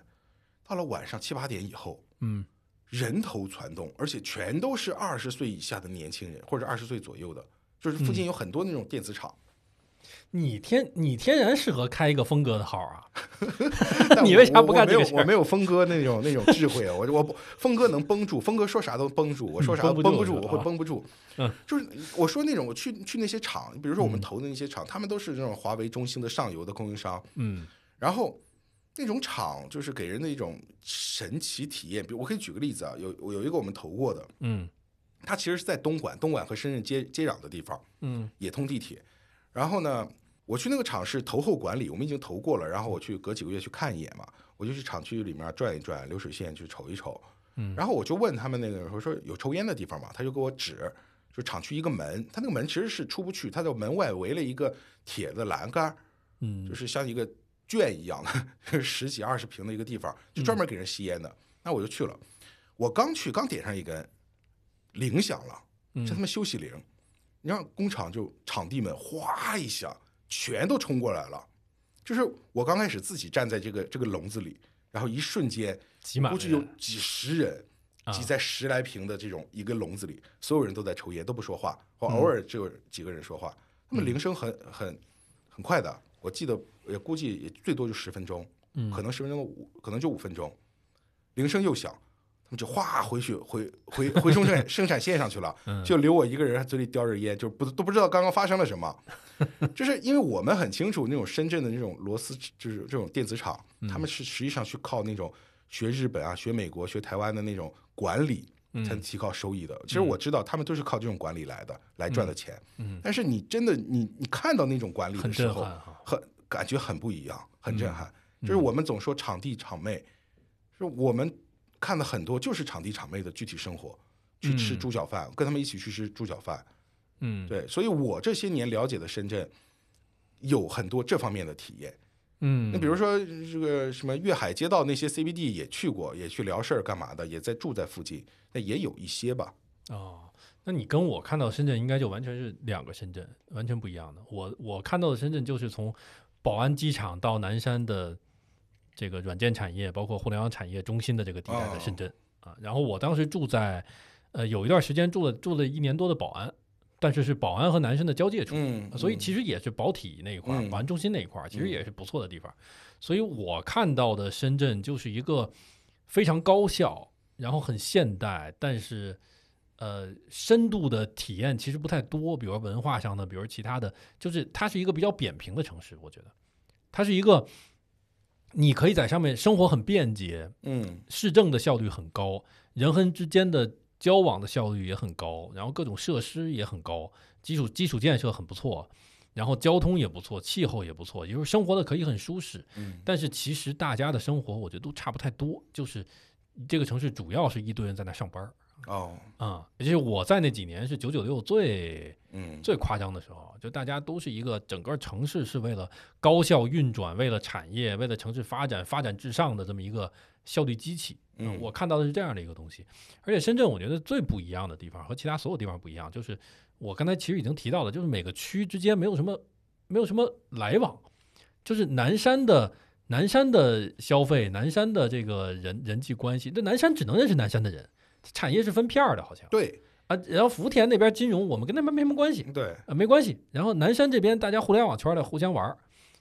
到了晚上七八点以后，嗯。人头攒动，而且全都是二十岁以下的年轻人或者二十岁左右的，就是附嗯。近有很多那种电子厂。你天你天然适合开一个峰哥的号啊！(laughs) (laughs) 你为啥不干这个事我没有我没有峰哥那种那种智慧啊，我我不峰哥能绷住，峰哥说啥都绷住，我说啥都绷不住，我会绷不住。嗯，就是我说那种我去去那些厂，比如说我们嗯。投的那些厂，他们都是这种华为、中兴的上游的供应商，嗯。然后那种厂就是给人的一种神奇体验。比如我可以举个例子啊，有有一个我们投过的，嗯它其实是在东莞，东莞和深圳接接壤的地方，嗯也通地铁。然后呢，我去那个厂是投后管理，我们已经投过了，然后我去隔几个月去看一眼嘛，我就去厂区里面转一转，流水线去瞅一瞅。嗯然后我就问他们那个，我说有抽烟的地方吗？他就给我指，就厂区一个门，他那个门其实是出不去，他在门外围了一个铁的栏杆，嗯，就是像一个圈一样的 (laughs) 十几二十平的一个地方，就专门给人吸烟的。那我就去了，我刚去刚点上一根，铃响了，这他妈休息铃，你让工厂就场地们哗一下全都冲过来了，就是我刚开始自己站在这个这个笼子里，然后一瞬间估计有几十人啊。挤在十来平的这种一个笼子里，所有人都在抽烟，都不说话，或嗯。偶尔只有几个人说话。他们铃声很很很快的，我记得也估计也最多就十分钟，嗯可能十分钟五，可能就五分钟，铃声又响，他们就哗回去回回回生产 (laughs) 生产线上去了，嗯就留我一个人嘴里叼着烟，就不都不知道刚刚发生了什么。(laughs) 就是因为我们很清楚那种深圳的那种螺丝，就是这种电子厂，嗯他们是实际上去靠那种学日本啊、学美国、学台湾的那种管理。嗯才能提高收益的。其实我知道他们都是靠这种管理来的，来赚的钱。嗯但是你真的你你看到那种管理的时候。很感觉很不一样，很震撼。嗯就是我们总说场地场妹，就是我们看的很多就是场地场妹的具体生活，去吃嗯猪脚饭，跟他们一起去吃猪脚饭。嗯，对，所以我这些年了解的深圳，有很多这方面的体验。嗯，那比如说这个什么粤海街道那些 CBD 也去过，也去聊事儿干嘛的，也在住在附近，那也有一些吧。哦，那你跟我看到深圳应该就完全是两个深圳，完全不一样的。我我看到的深圳就是从宝安机场到南山的这个软件产业，包括互联网产业中心的这个地带的深圳、啊。然后我当时住在呃有一段时间住了住了一年多的宝安，但是是保安和男生的交界处。嗯，所以其实也是保体那一块儿，嗯宝安中心那一块儿，其实也是不错的地方。所以我看到的深圳就是一个非常高效，然后很现代，但是呃深度的体验其实不太多，比如文化上的，比如其他的，就是它是一个比较扁平的城市。我觉得它是一个你可以在上面生活很便捷，嗯市政的效率很高，人和人之间的交往的效率也很高，然后各种设施也很高，基础基础建设很不错，然后交通也不错，气候也不错，也就是生活的可以很舒适。嗯但是其实大家的生活我觉得都差不太多，就是这个城市主要是一堆人在那上班儿哦啊、而且我在那几年是九九六最嗯最夸张的时候，就大家都是一个整个城市是为了高效运转，为了产业，为了城市发展、发展至上的这么一个效率机器。嗯我看到的是这样的一个东西。而且深圳，我觉得最不一样的地方和其他所有地方不一样，就是我刚才其实已经提到了，就是每个区之间没有什么没有什么来往，就是南山的。南山的消费，南山的这个人人际关系，这南山只能认识南山的人，产业是分片儿的，好像对啊。然后福田那边金融，我们跟那边没什么关系，对啊，没关系。然后南山这边大家互联网圈的互相玩儿，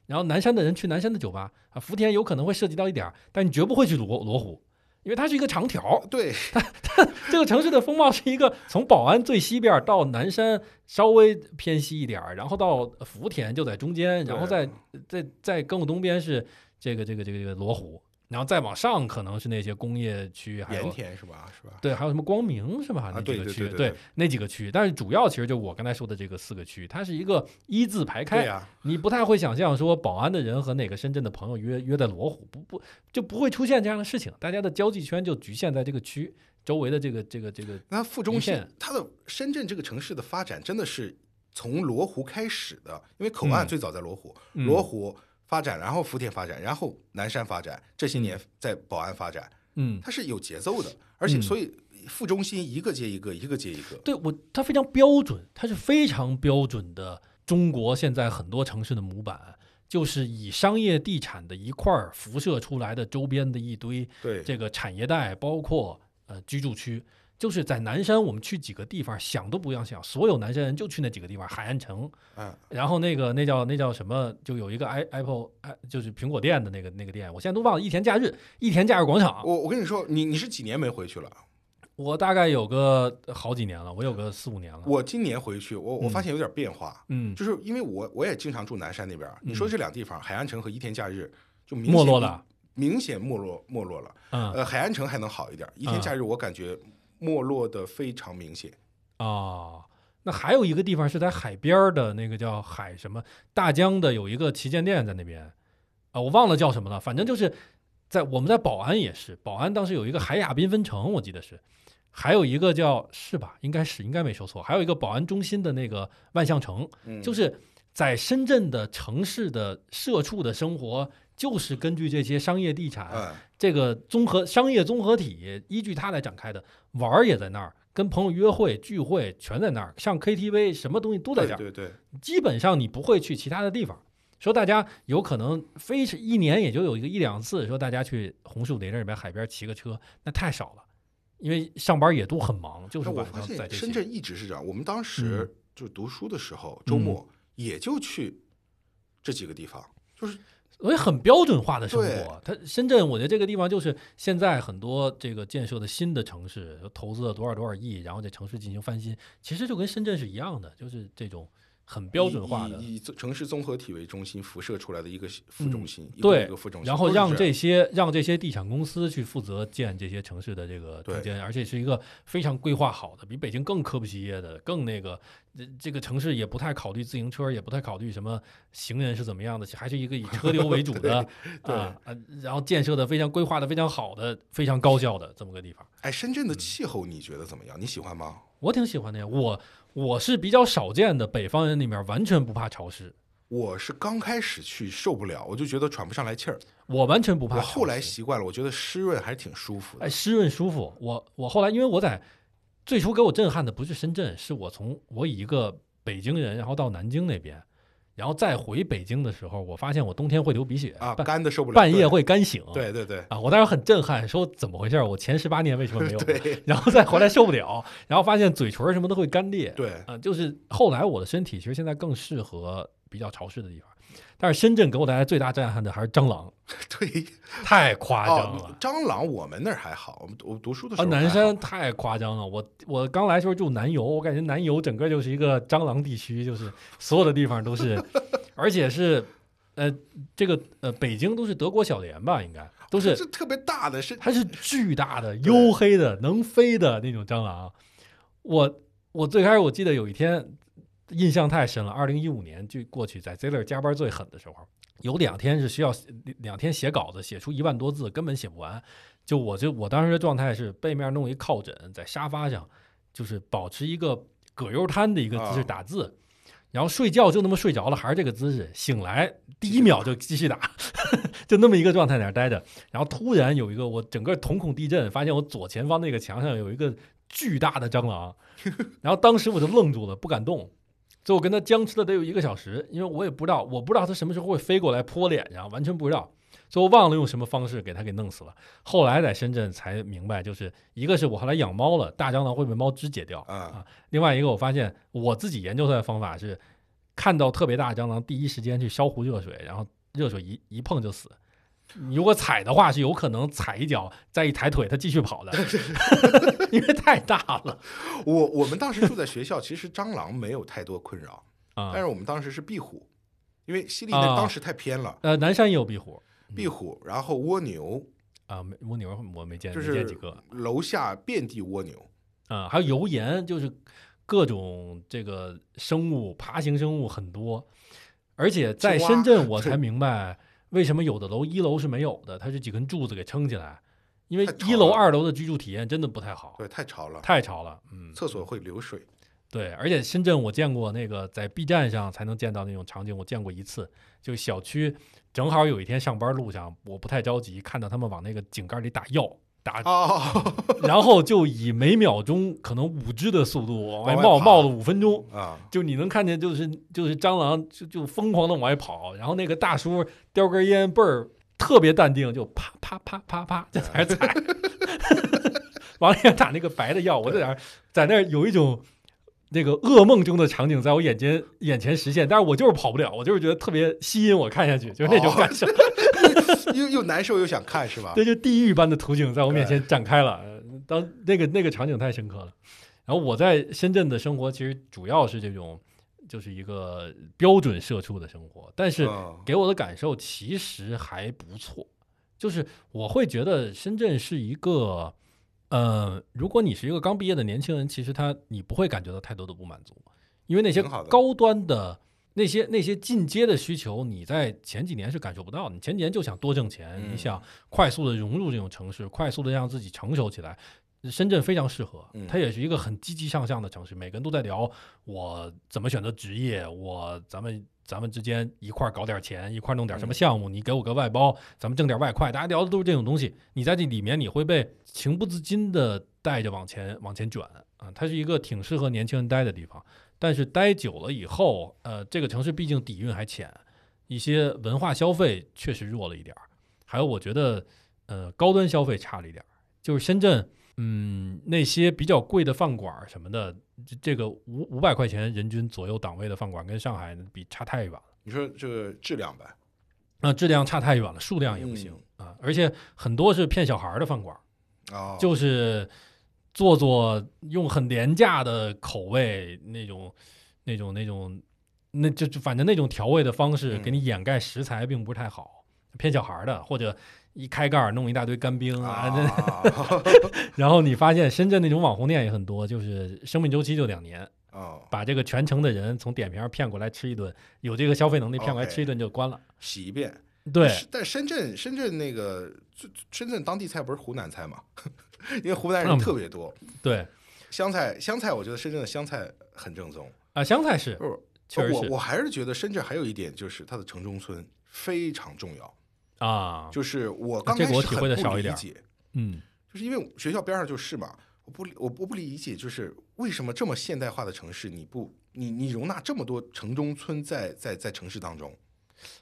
然后南山的人去南山的酒吧啊，福田有可能会涉及到一点儿，但你绝不会去罗罗湖，因为它是一个长条对它，它这个城市的风貌是一个从宝安最西边儿到南山稍微偏西一点儿，然后到福田就在中间，然后再再再更东边是这个这个这个这个罗湖，然后再往上可能是那些工业区，还有盐田是吧？是吧？对，还有什么光明是吧？那几个区，对那几个区，但是主要其实就我刚才说的这个四个区，它是一个一字排开，你不太会想象说保安的人和哪个深圳的朋友约约在罗湖，不不就不会出现这样的事情，大家的交际圈就局限在这个区周围的这个这个这个，那副中心它的深圳这个城市的发展真的是从罗湖开始的，因为口岸嗯最早在罗湖，嗯罗湖发展，然后福田发展，然后南山发展，这些年在宝安发展，嗯，它是有节奏的，而且嗯所以副中心一个接一个，一个接一个。对我它非常标准，它是非常标准的中国现在很多城市的模板。就是以商业地产的一块儿辐射出来的周边的一堆对，这个产业带，包括呃居住区，就是在南山，我们去几个地方想都不要想，所有南山人就去那几个地方，海岸城，嗯，然后那个那叫那叫什么，就有一个 i Apple 哎，就是苹果店的那个那个店，我现在都忘了，益田假日，益田假日广场，我我跟你说，你你是几年没回去了？我大概有个好几年了，我有个四五年了，我今年回去，我我发现有点变化，嗯，就是因为我我也经常住南山那边儿，你说这两地方，海岸城和一田假日就没落了，明显没落没落了。嗯。呃，海岸城还能好一点，一田假日我感觉没落的非常明显。啊。那还有一个地方是在海边儿的那个叫海什么大江的有一个旗舰店在那边啊，我忘了叫什么了，反正就是在我们在宝安也是，宝安当时有一个海雅缤纷城，我记得是，还有一个叫是吧？应该是应该没说错，还有一个宝安中心的那个万象城，嗯，就是在深圳的城市的社畜的生活，就是根据这些商业地产、嗯，这个综合商业综合体，依据它来展开的。玩儿也在那儿，跟朋友约会聚会全在那儿，上 KTV 什么东西都在这儿，对对对，基本上你不会去其他的地方。说大家有可能非是一年也就有一个一两次，说大家去红树林那边海边骑个车，那太少了，因为上班也都很忙，就是我发晚上在深圳一直是这样。我们当时就是读书的时候，周末也就去这几个地方，就是所以很标准化的生活。它深圳，我觉得这个地方就是现在很多这个建设的新的城市，投资了多少多少亿，然后这城市进行翻新，其实就跟深圳是一样的，就是这种很标准化的。以城市综合体为中心辐射出来的一个副中心，对一个副中心，然后让这些让这些地产公司去负责建这些城市的这个对中间，而且是一个非常规划好的，比北京更科不西耶的，更那个这这个城市也不太考虑自行车，也不太考虑什么行人是怎么样的，还是一个以车流为主的 (laughs) 啊，然后建设的非常规划的非常好的、非常高效的这么个地方，哎，深圳的气候你觉得怎么样？你喜欢吗？我挺喜欢的呀。我我是比较少见的北方人里面完全不怕潮湿，我是刚开始去受不了，我就觉得喘不上来气儿。我完全不怕。我后来习惯了，我觉得湿润还是挺舒服的。哎，湿润舒服。我我后来因为我在最初给我震撼的不是深圳，是我从我以一个北京人，然后到南京那边，然后再回北京的时候，我发现我冬天会流鼻血啊，半干的受不了，半夜会干醒。对对对啊，我当时很震撼，说怎么回事？我前十八年为什么没有？(laughs) 对 (laughs) 然后再回来受不了，然后发现嘴唇什么都会干裂。对啊、就是后来我的身体其实现在更适合比较潮湿的地方，但是深圳给我带来最大震撼的还是蟑螂，(laughs) 对，太夸张了。哦，蟑螂我们那儿还好，我们我读书的时啊，候啊南山太夸张了！我我刚来的时候住南邮，我感觉南邮整个就是一个蟑螂地区，就是所有的地方都是，(laughs) 而且是呃这个呃北京都是德国小蠊吧，应该都是 (laughs) 这特别大的是它是巨大的、黝黑的、能飞的那种蟑螂。我我最开始我记得有一天印象太深了，二零一五年就过去，在 Ziller 加班最狠的时候，有两天是需要两天写稿子，写出一万多字，根本写不完。就我就我当时的状态是背面弄一靠枕，在沙发上，就是保持一个葛优瘫的一个姿势啊打字。然后睡觉就那么睡着了，还是这个姿势，醒来第一秒就继续打，(laughs) 就那么一个状态在那儿待着。然后突然有一个我整个瞳孔地震，发现我左前方那个墙上有一个巨大的蟑螂，然后当时我就愣住了，不敢动。最后跟他僵持了得有一个小时，因为我也不知道，我不知道他什么时候会飞过来扑我脸上，完全不知道。最后忘了用什么方式给他给弄死了。后来在深圳才明白，就是一个是我后来养猫了，大蟑螂会被猫肢解掉啊，另外一个我发现我自己研究出来的方法是，看到特别大的蟑螂，第一时间去烧壶热水，然后热水一一碰就死。你如果踩的话，是有可能踩一脚，再一抬腿，它继续跑的，(laughs) (laughs) 因为太大了。我我们当时住在学校，其实蟑螂没有太多困扰，啊。但。是我们当时是壁虎，因为西丽那啊。当时太偏了，呃，南山也有壁虎。壁虎，然后蜗牛，啊，没蜗牛我没见，就是没见几个。楼下遍地蜗牛，啊，还有油盐，就是各种这个生物，爬行生物很多，而且在深圳我才 (laughs) 明白为什么有的楼一楼是没有的，它是几根柱子给撑起来，因为一楼、二楼的居住体验真的不太好，对，太潮了，太潮了，嗯，厕所会流水，对，而且深圳我见过那个在 B 站上才能见到那种场景，我见过一次，就小区正好有一天上班路上，我不太着急，看到他们往那个井盖里打药，打哦 (laughs) 然后就以每秒钟可能五只的速度往外冒，冒了五分钟，啊，就你能看见，就是就是蟑螂就就疯狂的往外跑，然后那个大叔叼根烟倍儿特别淡定，就啪啪啪啪啪就在那儿踩，(laughs) 往里面打那个白的药，我在那儿在那儿有一种。那个噩梦中的场景在我眼前眼前实现，但是我就是跑不了，我就是觉得特别吸引我看下去，就是那种感受。(laughs) 又又难受又想看是吧？这就地狱般的图景在我面前展开了。呃当那个那个场景太深刻了。然后我在深圳的生活其实主要是这种，就是一个标准社畜的生活，但是嗯给我的感受其实还不错。就是我会觉得深圳是一个，呃，如果你是一个刚毕业的年轻人，其实他你不会感觉到太多的不满足，因为那些高端的。那些那些进阶的需求，你在前几年是感受不到的。你前几年就想多挣钱，嗯你想快速的融入这种城市，快速的让自己成熟起来。深圳非常适合嗯，它也是一个很积极向上的城市，每个人都在聊我怎么选择职业，我咱们咱们之间一块儿搞点钱，一块儿弄点什么项目，你给我个外包，咱们挣点外快，大家聊的都是这种东西。你在这里面，你会被情不自禁的带着往前往前卷啊，它是一个挺适合年轻人待的地方。但是待久了以后，呃，这个城市毕竟底蕴还浅，一些文化消费确实弱了一点儿，还有我觉得，呃，高端消费差了一点儿，就是深圳。嗯，那些比较贵的饭馆什么的，这这个五五百块钱人均左右档位的饭馆，跟上海比差太远了。你说这个质量呗？那质量差太远了，数量也不行啊，而且很多是骗小孩的饭馆啊，就是做做用很廉价的口味那种那种那种，那就就反正那种调味的方式，给你掩盖食材并不是太好，骗小孩的或者。一开盖弄一大堆干冰啊，(laughs) 然后你发现深圳那种网红店也很多，就是生命周期就两年把这个全城的人从点评上骗过来吃一顿，有这个消费能力骗过来吃一顿就关了，洗一遍。对，但深圳深圳那个深圳当地菜不是湖南菜嘛？因为湖南人特别多。对，湘菜湘菜，我觉得深圳的湘菜很正宗啊，湘菜是，确实我我还是觉得深圳还有一点就是它的城中村非常重要。啊，就是我刚开始很不理解，嗯，就是因为学校边上就是嘛，我不我我不理解，就是为什么这么现代化的城市，你不你你容纳这么多城中村在在在城市当中，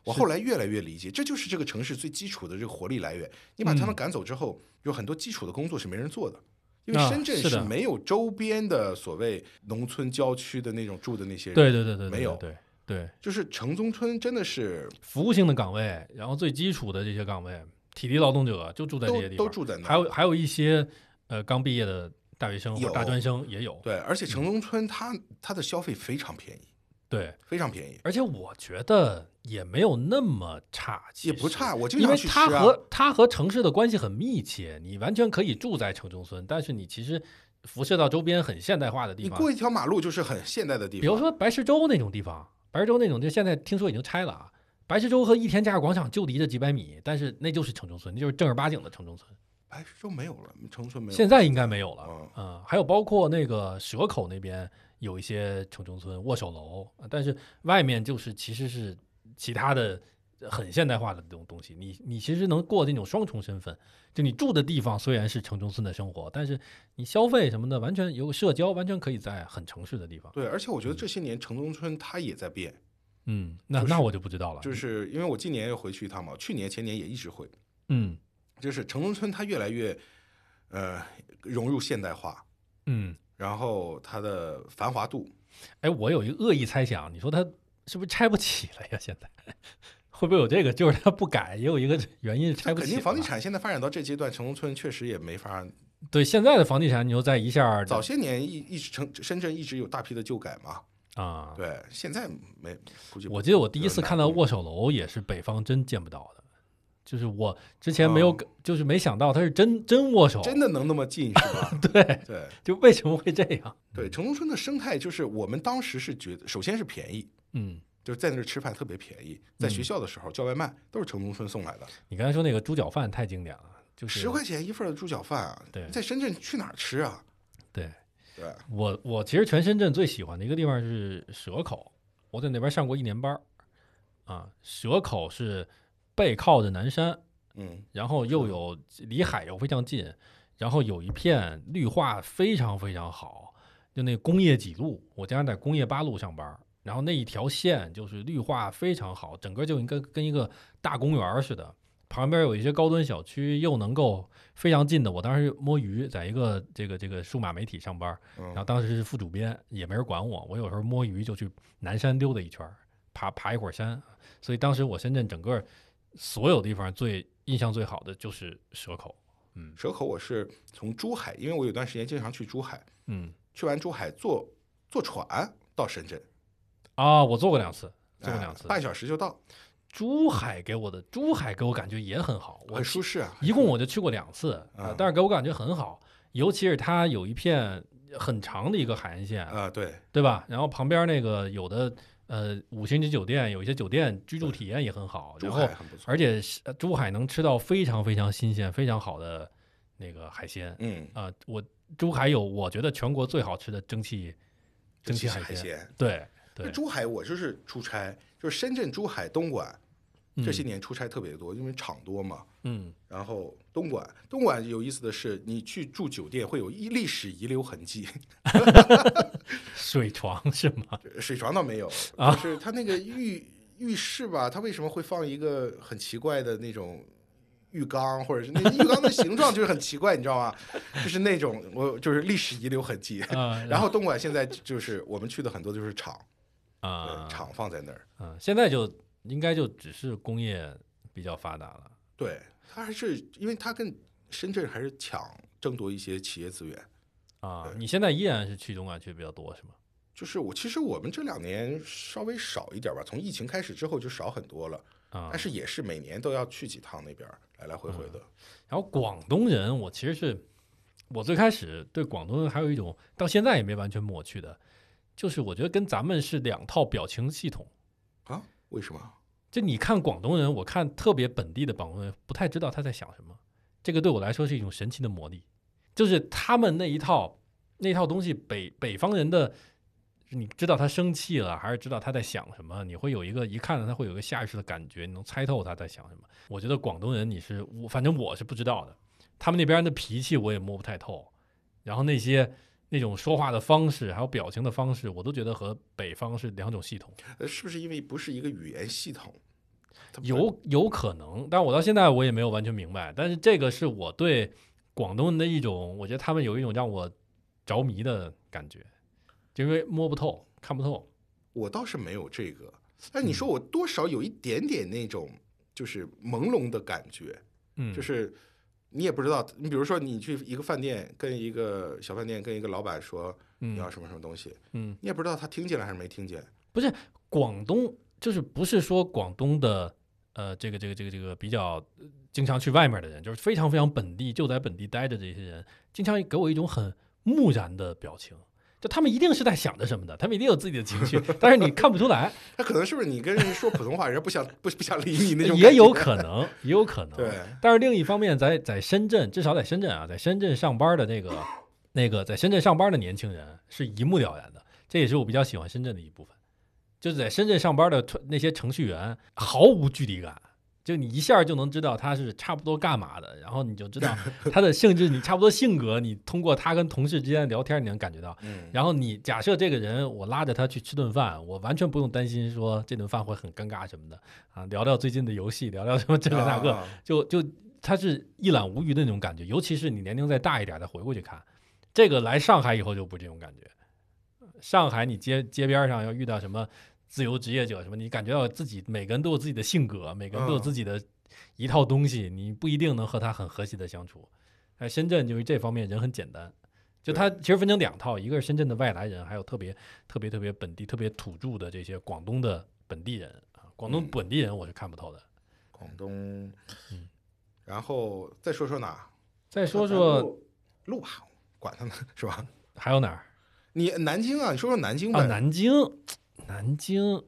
我后来越来越理解，这就是这个城市最基础的这个活力来源。你把他们赶走之后，有很多基础的工作是没人做的，因为深圳是没有周边的所谓农村郊区的那种住的那些人，对对对对，没有对。对，就是城中村真的是服务性的岗位，然后最基础的这些岗位，体力劳动者就住在这些地方，都住在那。还有还有一些呃刚毕业的大学生或大专生也有。对，而且城中村它它的消费非常便宜，对，非常便宜。而且我觉得也没有那么差，也不差。我就因为它和它和城市的关系很密切，你完全可以住在城中村，但是你其实辐射到周边很现代化的地方，你过一条马路就是很现代的地方，比如说白石洲那种地方。白石洲那种，就现在听说已经拆了啊。白石洲和益田假日广场就离着几百米，但是那就是城中村，那就是正儿八经的城中村。白石洲没有了，城中村没有。现在应该没有了。嗯，还有包括那个蛇口那边有一些城中村握手楼，但是外面就是其实是其他的很现代化的这种东西。你你其实能过那种双重身份，就你住的地方虽然是城中村的生活，但是你消费什么的完全有社交，完全可以在很城市的地方。对，而且我觉得这些年城中村它也在变。嗯，那那我就不知道了。就是因为我今年要回去一趟嘛，去年前年也一直回。嗯，就是城中村它越来越呃融入现代化。嗯，然后它的繁华度，哎，我有一个恶意猜想，你说它是不是拆不起了呀？现在 (laughs) 会不会有这个？就是它不改，也有一个原因拆不起。肯定房地产现在发展到这阶段，城中村确实也没法。对现在的房地产，你又在一下，早些年一一直城深圳一直有大批的旧改嘛。啊，对，现在没。我记得我第一次看到握手楼也是北方真见不到的，就是我之前没有，就是没想到它是真真握手，真的能那么近是吧？对 (laughs) 对，就为什么会这样？对，城中村的生态就是我们当时是觉得，首先是便宜，嗯，就是在那儿吃饭特别便宜，在学校的时候叫外卖都是城中村送来的。你刚才说那个猪脚饭太经典了，就十块钱一份的猪脚饭啊，对，在深圳去哪儿吃啊？对。对我，我其实全深圳最喜欢的一个地方是蛇口，我在那边上过一年班儿，啊，蛇口是背靠着南山，嗯，然后又有离海又非常近，然后有一片绿化非常非常好，就那工业几路，我经常在工业八路上班，然后那一条线就是绿化非常好，整个就应该跟一个大公园似的。旁边有一些高端小区，又能够非常近的。我当时摸鱼，在一个这个这个数码媒体上班，然后当时是副主编，也没人管我。我有时候摸鱼就去南山溜达一圈，爬爬一会儿山。所以当时我深圳整个所有地方最印象最好的就是蛇口。嗯，蛇口我是从珠海，因为我有段时间经常去珠海。嗯，去完珠海坐坐船到深圳。啊，我坐过两次，坐过两次，半小时就到。珠海给我的珠海给我感觉也很好，很舒适啊。一共我就去过两次，但是给我感觉很好，尤其是它有一片很长的一个海岸线啊，对对吧？然后旁边那个有的呃五星级酒店，有一些酒店居住体验也很好，然后而且珠海能吃到非常非常新鲜、非常好的那个海鲜。嗯啊，我珠海有我觉得全国最好吃的蒸汽蒸汽海鲜，对。对，珠海我就是出差，就是深圳、珠海、东莞这些嗯年出差特别多，因为厂多嘛。嗯然后东莞，东莞有意思的是，你去住酒店会有一历史遗留痕迹，(laughs) 水床是吗？(laughs) 水床倒没有，啊就是它那个浴浴室吧，它为什么会放一个很奇怪的那种浴缸，或者是那浴缸的形状就是很奇怪，你知道吗？就是那种我就是历史遗留痕迹。啊，然后东莞现在就是我们去的很多就是厂，啊对，厂放在那儿，嗯，现在就应该就只是工业比较发达了。对，它还是因为它跟深圳还是抢争夺一些企业资源。啊，你现在依然是去东莞去的比较多是吗？就是我其实我们这两年稍微少一点吧，从疫情开始之后就少很多了，啊，但是也是每年都要去几趟那边来来回回的。然后广东人，我其实是我最开始对广东人还有一种到现在也没完全抹去的，就是我觉得跟咱们是两套表情系统。啊？为什么？就你看广东人，我看特别本地的广东人，不太知道他在想什么。这个对我来说是一种神奇的魔力，就是他们那一套那套东西北，北方人的，你知道他生气了，还是知道他在想什么？你会有一个一看到他会有一个下意识的感觉，你能猜透他在想什么。我觉得广东人你是我，反正我是不知道的，他们那边的脾气我也摸不太透，然后那些那种说话的方式，还有表情的方式，我都觉得和北方是两种系统。呃，是不是因为不是一个语言系统？有有可能，但我到现在我也没有完全明白。但是这个是我对广东人的一种，我觉得他们有一种让我着迷的感觉，就因为摸不透、看不透。我倒是没有这个，但你说我多少有一点点那种就是朦胧的感觉，嗯，就是你也不知道，你比如说你去一个饭店，跟一个小饭店跟一个老板说你要嗯什么什么东西，嗯，你也不知道他听见了还是没听见。不是广东就是不是说广东的呃这个这个这个这个比较呃经常去外面的人，就是非常非常本地就在本地待着这些人，经常给我一种很木然的表情。就他们一定是在想着什么的，他们一定有自己的情绪，但是你看不出来，他可能是不是你跟人说普通话，人家不想不不想理你那种？也有可。能，也有可能。对，但是另一方面，在在深圳，至少在深圳啊，在深圳上班的那个那个在深圳上班的年轻人是一目了然的，这也是我比较喜欢深圳的一部分。就是在深圳上班的那些程序员毫无距离感，就你一下就能知道他是差不多干嘛的，然后你就知道 (laughs) 他的性质，你差不多性格，你通过他跟同事之间的聊天，你能感觉到。嗯，然后你假设这个人，我拉着他去吃顿饭，我完全不用担心说这顿饭会很尴尬什么的啊，聊聊最近的游戏，聊聊什么这个那个，啊就就他是一览无余的那种感觉，尤其是你年龄再大一点再回过去看，这个来上海以后就不这种感觉。上海你街街边上要遇到什么自由职业者什么，你感觉到自己每个人都有自己的性格，每个人都有嗯自己的一套东西，你不一定能和他很和谐的相处。在深圳就是这方面人很简单，就他其实分成两套，一个是深圳的外来人，还有特别特别特别本地、特别土著的这些广东的本地人啊。广东嗯本地人我是看不透的。广东嗯，然后再说说哪？再说说录录吧，管他呢，是吧？还有哪儿你南京啊，你说说南京啊？南京，南京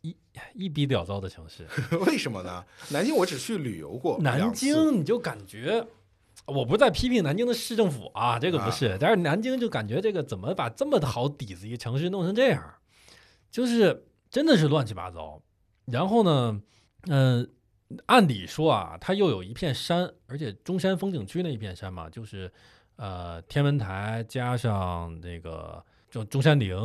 一一逼屌糟的城市。(laughs) 为什么呢？南京我只去旅游过南京你就感觉，我不是在批评南京的市政府啊，这个不是，但是南京就感觉这个怎么把这么好底子一城市弄成这样，就是真的是乱七八糟。然后呢，嗯、按理说啊，它又有一片山，而且中山风景区那一片山嘛，就是呃天文台加上那个中中山陵。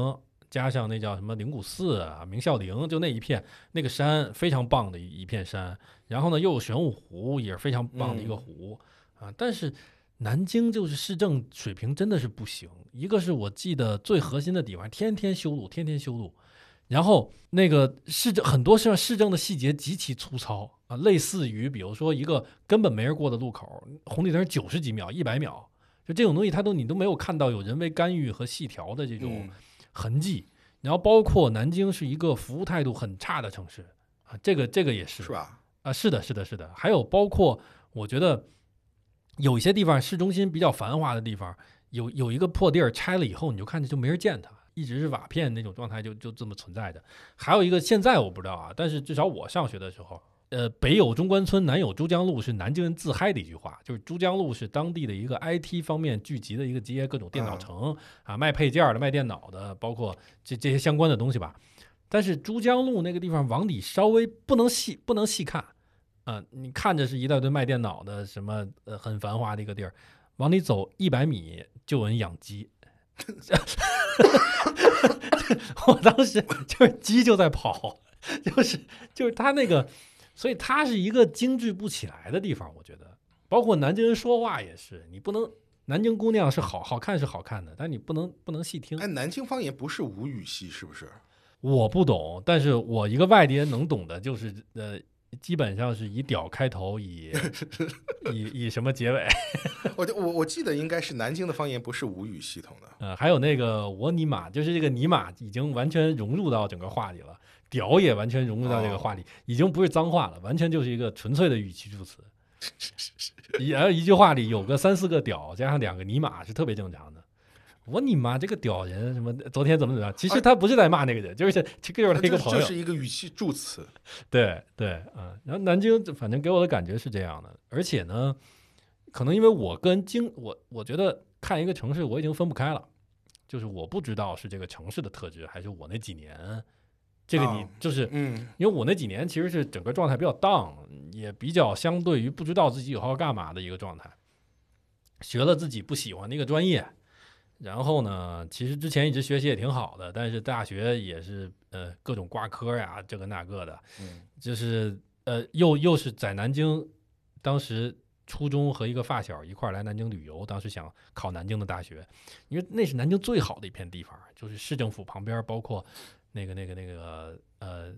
加上那叫什么灵谷寺啊、明孝陵，就那一片那个山非常棒的一一片山，然后呢，又有玄武湖，也是非常棒的一个湖、啊。但是南京就是市政水平真的是不行。一个是我记得最核心的地方，天天修路，天天修路，然后那个市政很多市市政的细节极其粗糙啊，类似于比如说一个根本没人过的路口，红绿灯九十几秒、一百秒，就这种东西，它都你都没有看到有人为干预和细调的这种。嗯痕迹，然后包括南京是一个服务态度很差的城市啊，这个这个也是是吧？啊，是的，是的，是的，还有包括我觉得有一些地方市中心比较繁华的地方，有有一个破地儿拆了以后，你就看着就没人见它，一直是瓦片那种状态就，就这么存在着。还有一个现在我不知道啊，但是至少我上学的时候。呃，北有中关村，南有珠江路，是南京人自嗨的一句话。就是珠江路是当地的一个 IT 方面聚集的一个街，各种电脑城啊，卖配件的、卖电脑的，包括这这些相关的东西吧。但是珠江路那个地方往里稍微不能细不能细看，啊，你看着是一大堆卖电脑的什么呃很繁华的一个地儿，往里走一百米就闻养鸡。(laughs) 我当时就是鸡就在跑，就是就是他那个，所以它是一个精致不起来的地方。我觉得，包括南京人说话也是，你不能南京姑娘是好好看是好看的，但你不能不能细听。哎，南京方言不是吴语系是不是？我不懂，但是我一个外地人能懂的，就是呃，基本上是以“屌”开头，以 (laughs) 以以什么结尾？(laughs) 我我我记得应该是南京的方言不是吴语系统的。呃，还有那个我尼玛，就是这个尼玛已经完全融入到整个话里了，屌也完全融入到这个话里，已经不是脏话了，完全就是一个纯粹的语气助词。一一句话里有个三四个屌，加上两个尼玛是特别正常的。我你妈这个屌人什么？昨天怎么怎么样？其实他不是在骂那个人，就是这 (laughs) 个就是他一个朋友，就是一个语气助词。对对嗯，然后南京反正给我的感觉是这样的，而且呢，可能因为我跟京，我我觉得看一个城市我已经分不开了，就是我不知道是这个城市的特质，还是我那几年，这个你就是嗯，因为我那几年其实是整个状态比较荡，也比较相对于不知道自己以后要干嘛的一个状态，学了自己不喜欢的一个专业。然后呢，其实之前一直学习也挺好的，但是大学也是呃各种挂科呀，这个那个的，嗯，就是呃又又是在南京，当时初中和一个发小一块儿来南京旅游，当时想考南京的大学，因为那是南京最好的一片地方，就是市政府旁边，包括那个那个那个呃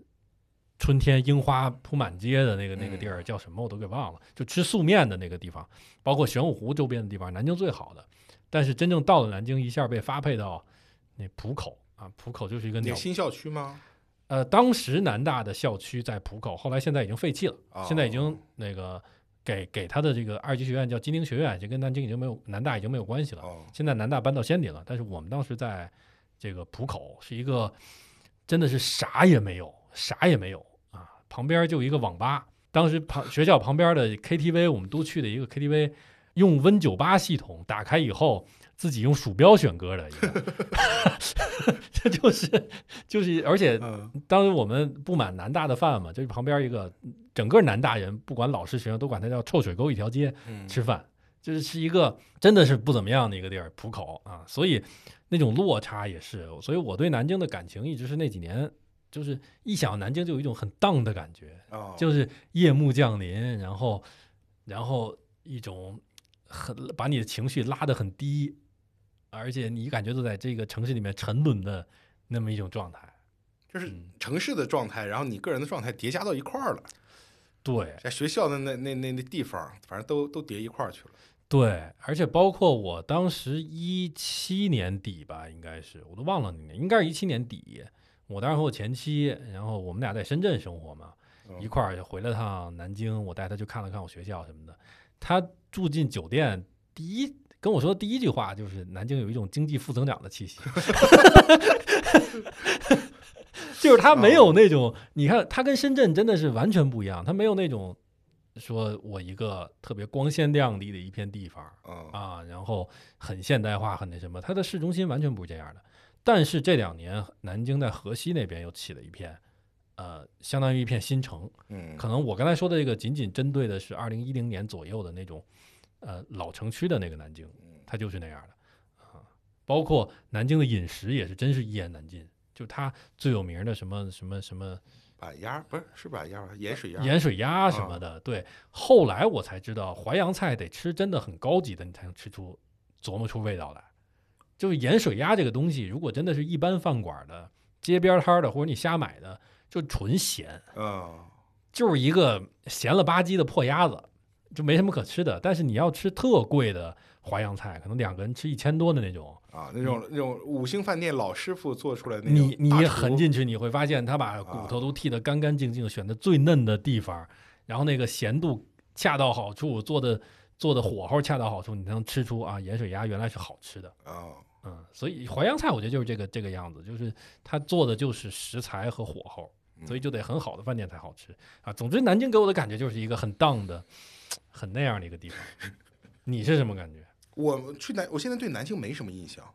春天樱花铺满街的那个那个地儿叫什么我都给忘了，就吃素面的那个地方，包括玄武湖周边的地方，南京最好的。但是真正到了南京，一下被发配到那浦口啊，浦口就是一个鸟新校区吗？呃，当时南大的校区在浦口，后来现在已经废弃了，现在已经那个给给他的这个二级学院叫金陵学院，就跟南京已经没有南大已经没有关系了。现在南大搬到仙顶了，但是我们当时在这个浦口是一个真的是啥也没有，啥也没有啊，旁边就一个网吧，当时旁学校旁边的 KTV 我们都去的一个 KTV。用 Win 九八系统打开以后，自己用鼠标选歌的，(laughs) 这就是就是，而且当时我们不满南大的饭嘛，就是旁边一个整个南大人，不管老师学生都管它叫臭水沟一条街吃饭，就是是一个真的是不怎么样的一个地儿，浦口啊，所以那种落差也是，所以我对南京的感情一直是那几年，就是一想南京就有一种很荡的感觉，就是夜幕降临，然后然后一种。很把你的情绪拉得很低，而且你感觉都在这个城市里面沉沦的那么一种状态，就是城市的状态，然后你个人的状态叠加到一块儿了。对，在学校的那那那那地方，反正都都叠一块儿去了。对，而且包括我当时一七年底吧，应该是我都忘了那年，应该是一七年底。我当时和我前妻，然后我们俩在深圳生活嘛，一块儿回了趟南京，我带她去看了看我学校什么的。她住进酒店，第一跟我说的第一句话就是南京有一种经济负增长的气息，(laughs) 就是他没有那种，你看他跟深圳真的是完全不一样，他没有那种说我一个特别光鲜亮丽的一片地方啊，然后很现代化很那什么，它的市中心完全不是这样的。但是这两年南京在河西那边又起了一片。呃，相当于一片新城，嗯，可能我刚才说的这个仅仅针对的是二零一零年左右的那种，呃，老城区的那个南京，它就是那样的啊。包括南京的饮食也是真是一言难尽，就它最有名的什么什么什么板鸭，不是是板鸭吧？盐水鸭，盐水鸭什么的。对，后来我才知道淮扬菜得吃真的很高级的，你才能吃出琢磨出味道来。就是盐水鸭这个东西，如果真的是一般饭馆的、街边摊的，或者你瞎买的。就纯咸，嗯，就是一个咸了吧唧的破鸭子，就没什么可吃的。但是你要吃特贵的淮扬菜，可能两个人吃一千多的那种啊，那种那种五星饭店老师傅做出来的。你你横进去，你会发现他把骨头都剔得干干净净，选的最嫩的地方，然后那个咸度恰到好处，做的做的火候恰到好处，你才能吃出啊盐水鸭原来是好吃的啊。嗯，所以淮扬菜我觉得就是这个这个样子，就是他做的就是食材和火候。所以就得很好的饭店才好吃啊！总之，南京给我的感觉就是一个很荡的、很那样的一个地方。你是什么感觉？我去南，我现在对南京没什么印象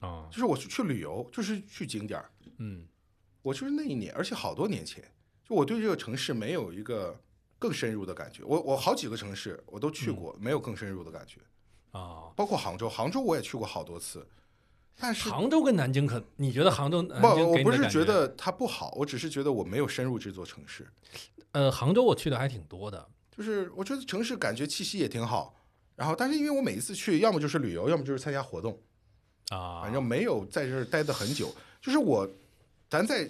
啊，就是我去去旅游，就是去景点儿。嗯，我就是那一年，而且好多年前，就我对这个城市没有一个更深入的感觉。我我好几个城市我都去过，没有更深入的感觉。啊，包括杭州，杭州我也去过好多次，但是杭州跟南京可，你觉得杭州、不，我不是觉得它不好，我只是觉得我没有深入这座城市。呃，杭州我去的还挺多的，就是我觉得城市感觉气息也挺好，然后但是因为我每一次去，要么就是旅游，要么就是参加活动，啊，反正没有在这儿待的很久。就是我，咱在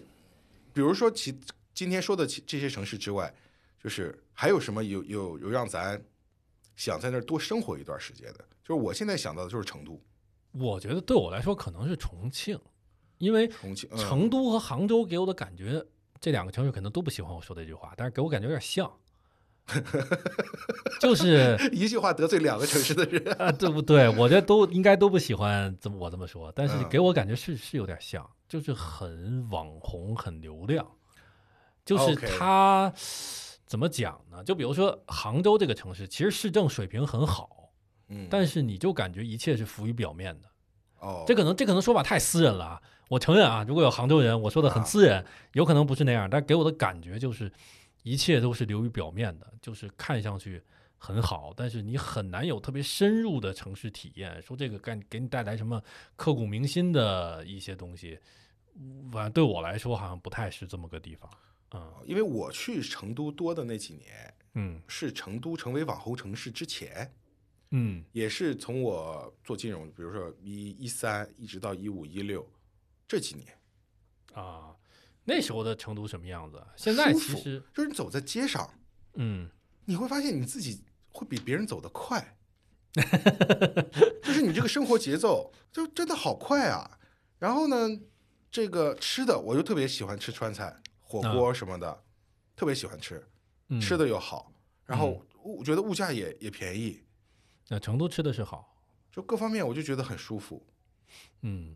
比如说其今天说的其这些城市之外，就是还有什么有有有让咱想在那儿多生活一段时间的？就是我现在想到的就是成都、我觉得对我来说可能是重庆，因为重庆、嗯、成都和杭州给我的感觉，这两个城市可能都不喜欢我说的这句话，但是给我感觉有点像，(laughs) 就是 (laughs) 一句话得罪两个城市的人。(laughs) 啊，对不对？我觉得都应该都不喜欢这么我这么说，但是嗯给我感觉是是有点像，就是很网红、很流量，就是它怎么讲呢？就比如说杭州这个城市，其实市政水平很好，嗯，但是你就感觉一切是浮于表面的。哦，这可能这可能说法太私人了啊，我承认啊，如果有杭州人，我说的很私人，有可能不是那样，但给我的感觉就是一切都是流于表面的，就是看上去很好，但是你很难有特别深入的城市体验。说这个给给你带来什么刻骨铭心的一些东西，反正对我来说好像不太是这么个地方。嗯因为我去成都多的那几年，嗯是成都成为网红城市之前，嗯也是从我做金融，比如说一一三一直到一五一六这几年，啊，那时候的成都什么样子啊？现在其实就是你走在街上，嗯你会发现你自己会比别人走得快，就是你这个生活节奏就真的好快啊。然后呢，这个吃的我就特别喜欢吃川菜、火锅什么的，特别喜欢吃，嗯吃的又好，然后我觉得物价也也便宜，那成都吃的是好。就各方面我就觉得很舒服。嗯，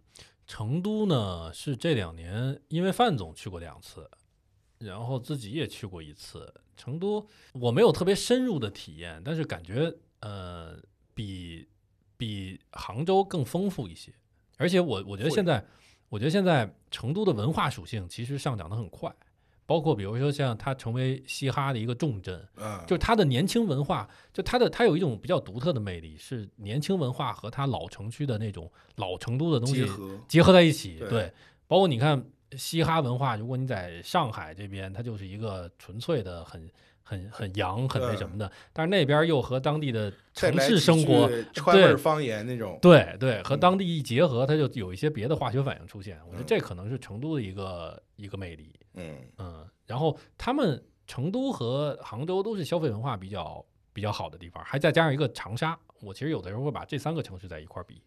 成都呢是这两年，因为范总去过两次，然后自己也去过一次。成都我没有特别深入的体验，但是感觉呃比比杭州更丰富一些。而且我我觉得现在，我觉得现在成都的文化属性其实上涨的很快，包括比如说像它成为嘻哈的一个重镇，嗯，就是它的年轻文化，就它的它有一种比较独特的魅力，是年轻文化和它老城区的那种老成都的东西结合结合在一起。对对，包括你看嘻哈文化，如果你在上海这边，它就是一个纯粹的很很很洋很那什么的，但是那边又和当地的城市生活。句川味方言那种，对对，和嗯当地一结合，它就有一些别的化学反应出现。我觉得嗯这可能是成都的一个一个魅力。嗯，嗯，然后他们成都和杭州都是消费文化比较比较好的地方，还再加上一个长沙。我其实有的时候会把这三个城市在一块儿比。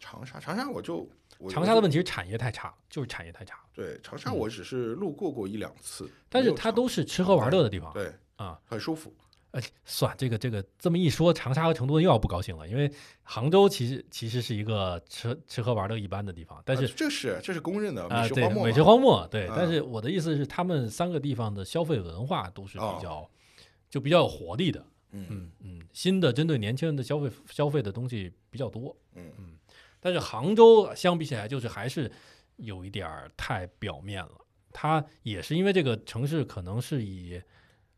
长沙，长沙我就长沙的问题，是产业太差了，就是产业太差了。对长沙嗯我只是路过过一两次，但是它都是吃喝玩乐的地方对，啊。很舒服。呃，算这个这个这么一说，长沙和成都又要不高兴了，因为杭州其实其实是一个吃吃喝玩乐一般的地方，但是啊这是这是公认的啊，对美食荒漠嘛，美食荒漠，对。嗯但是我的意思是，他们三个地方的消费文化都是比哦较就比较有活力的。嗯嗯嗯，新的针对年轻人的消费消费的东西比较多，嗯但是杭州相比起来，就是还是有一点儿太表面了。它也是因为这个城市可能是以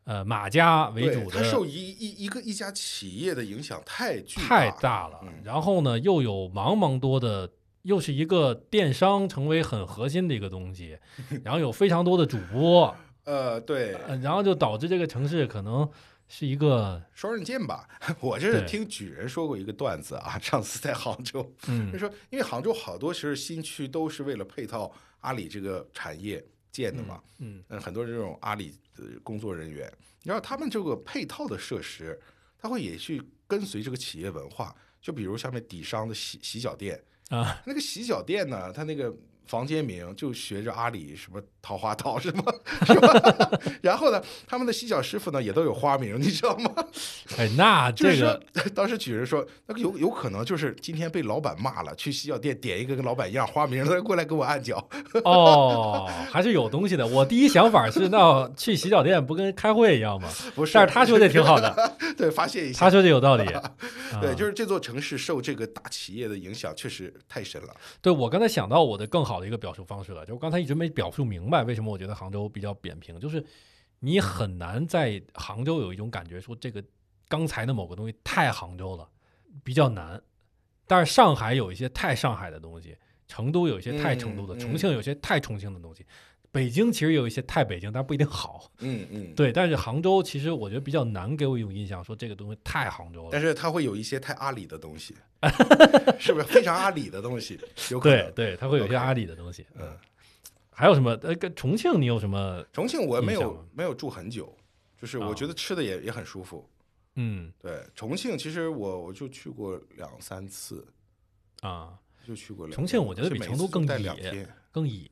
呃马家为，主的，它受一一一个一家企业的影响太巨太大大了。嗯然后呢，又有茫茫多的，又是一个电商成为很核心的一个东西，(laughs) 然后有非常多的主播，(laughs) 呃，对，呃然后就导致这个城市可能是一个双刃剑吧。(laughs) 我这是听举人说过一个段子啊，上次在杭州，嗯就说因为杭州好多其实新区都是为了配套阿里这个产业建的嘛，嗯。嗯，很多这种阿里的工作人员，然后他们这个配套的设施，他会也去跟随这个企业文化，就比如下面底商的洗洗脚店，啊。那个洗脚店呢，它那个房间名就学着阿里什么桃花岛什么，是吧？(laughs) 然后呢，他们的洗脚师傅呢也都有花名，你知道吗？哎，那这个，当时举人说，那个有有可能就是今天被老板骂了，去洗脚店点一个跟老板一样花名的过来给我按脚，(laughs) 哦，还是有东西的。我第一想法是，那去洗脚店不跟开会一样吗？不是？但是他说的挺好的，(laughs) 对，发泄一下他。说的有道理。对，啊就是这座城市受这个大企业的影响确实太深了。对我刚才想到我的更好好的一个表述方式了。就我刚才一直没表述明白，为什么我觉得杭州比较扁平，就是你很难在杭州有一种感觉，说这个刚才的某个东西太杭州了，比较难。但是上海有一些太上海的东西，成都有一些太成都的，嗯嗯重庆有些太重庆的东西，北京其实有一些太北京，但不一定好。嗯嗯，。对，但是杭州其实我觉得比较难给我一种印象，说这个东西太杭州了。但是它会有一些太阿里的东西，(laughs) 是不是非常阿里的东西？(laughs) 有可能。对对，它会有一些阿里的东西。嗯，还有什么？呃，跟重庆你有什么？重庆我没有没有住很久，就是我啊觉得吃的也也很舒服。嗯对，重庆其实我我就去过两三次，啊，就去过两。重庆我觉得比成都更野，更野，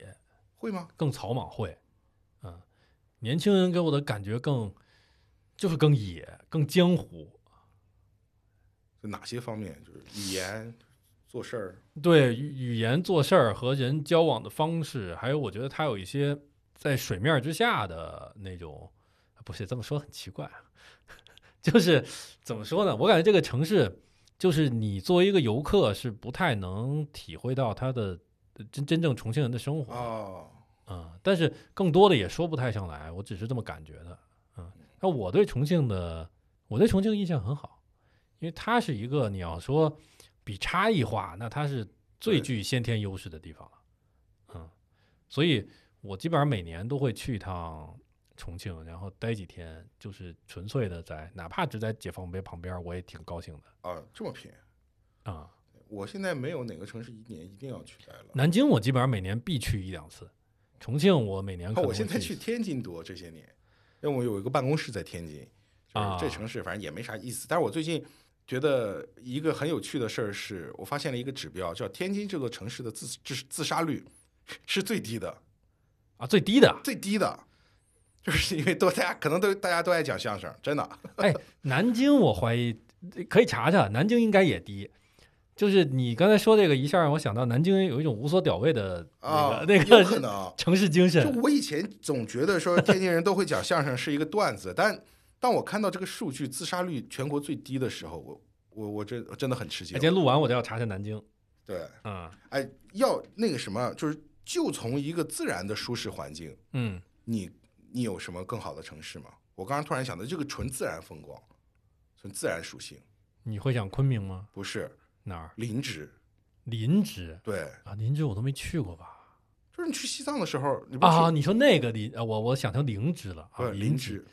会吗？更草莽会。嗯，年轻人给我的感觉更就是更野，更江湖。就哪些方面？就是语言、做事儿。对语语言、做事儿和人交往的方式，还有我觉得他有一些在水面之下的那种，不是这么说很奇怪啊，(laughs) 就是怎么说呢？我感觉这个城市，就是你作为一个游客是不太能体会到他的真真正重庆人的生活，哦，嗯，但是更多的也说不太上来，我只是这么感觉的，嗯。那我对重庆的，我对重庆印象很好，因为它是一个你要说比差异化，那它是最具先天优势的地方了，嗯。所以我基本上每年都会去一趟重庆，然后待几天，就是纯粹的在，哪怕只在解放碑旁边，我也挺高兴的啊，这么拼。啊、我现在没有哪个城市一年一定要去待了。南京我基本上每年必去一两次，重庆我每年可能会哦我现在去去天津多这些年，因为我有一个办公室在天津，就是啊这城市反正也没啥意思。但是我最近觉得一个很有趣的事儿是，我发现了一个指标，叫天津这座城市的自自自杀率是最低的，啊最低的，最低的，就是因为都大家可能都大家都爱讲相声，真的。哎，南京我怀疑可以查查，南京应该也低。就是你刚才说这个，一下让我想到南京有一种无所屌位的那啊，个、那有可个能。(laughs) 城市精神就我以前总觉得说天津人都会讲相声是一个段子，但当我看到这个数据自杀率全国最低的时候，我我我真真的很吃惊哎今。天录完我就要查查南京。对，嗯哎，要那个什么，就是就从一个自然的舒适环境，嗯，你你有什么更好的城市吗？我刚刚突然想到，这个纯自然风光，纯自然属性，你会想昆明吗？不是哪儿？林芝。林芝对，啊，林芝我都没去过吧？就是你去西藏的时候，你不啊，你说那个林，啊我我想成灵芝了啊，不是林芝。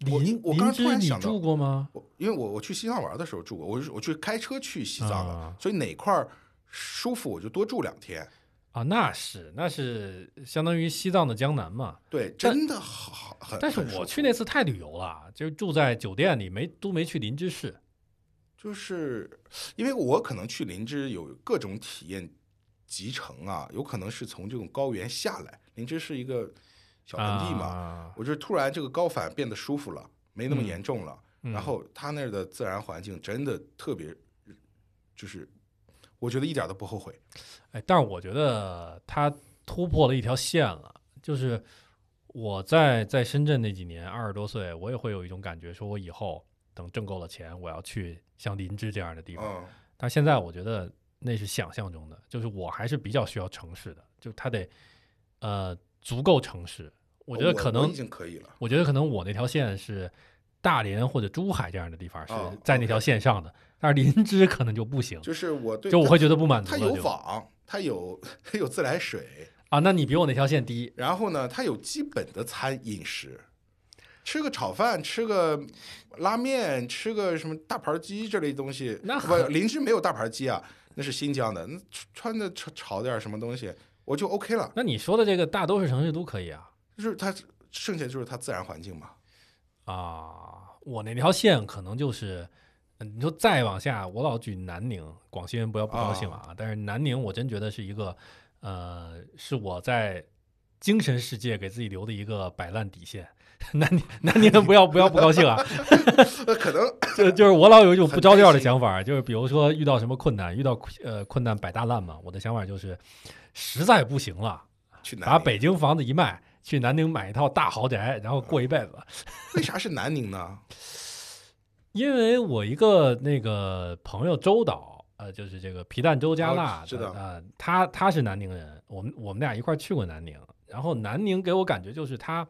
林我刚刚突林芝你然想到住过吗？我因为我我去西藏玩的时候住过，我是我去开车去西藏的，啊所以哪块儿舒服我就多住两天。啊，那是那是相当于西藏的江南嘛。对，真的好好很。但是我去那次太旅游了，就是住在酒店里，没都没去林芝市。就是因为我可能去林芝有各种体验集成啊，有可能是从这种高原下来，林芝是一个小盆地嘛，啊我觉得突然这个高反变得舒服了，没那么嗯严重了，嗯然后他那儿的自然环境真的特别，就是我觉得一点都不后悔。哎，但是我觉得他突破了一条线了，就是我在在深圳那几年，二十多岁，我也会有一种感觉，说我以后等挣够了钱，我要去像林芝这样的地方。嗯，但现在我觉得那是想象中的，就是我还是比较需要城市的，就它得呃足够城市。我觉得可能我已经可以了。我觉得可能我那条线是大连或者珠海这样的地方是哦在那条线上的，但是林芝可能就不行，就是我对就我会觉得不满足它有网，它有它有自来水，啊，那你比我那条线低然后呢，它有基本的餐饮食，吃个炒饭，吃个拉面，吃个什么大盘鸡这类东西。不，那很林芝没有大盘鸡啊，那是新疆的。那穿的炒炒点什么东西，我就 OK 了。那你说的这个大都市城市都可以啊就是它剩下就是它自然环境嘛。啊，我那条线可能就是。嗯你说再往下，我老举南宁，广西人不要不高兴了啊。但是南宁我真觉得是一个，呃，是我在精神世界给自己留的一个摆烂底线。南宁南宁人不要不要不高兴啊，(laughs) 呃，可能 (laughs) 就就是我老有一种不着调的想法，就是比如说遇到什么困难，遇到呃困难摆大烂嘛，我的想法就是实在不行了，去南把北京房子一卖，去南宁买一套大豪宅，然后过一辈子。(laughs) 为啥是南宁呢？因为我一个那个朋友周导，呃，就是这个皮蛋周加哦辣，知道呃，他他是南宁人，我们我们俩一块儿去过南宁，然后南宁给我感觉就是它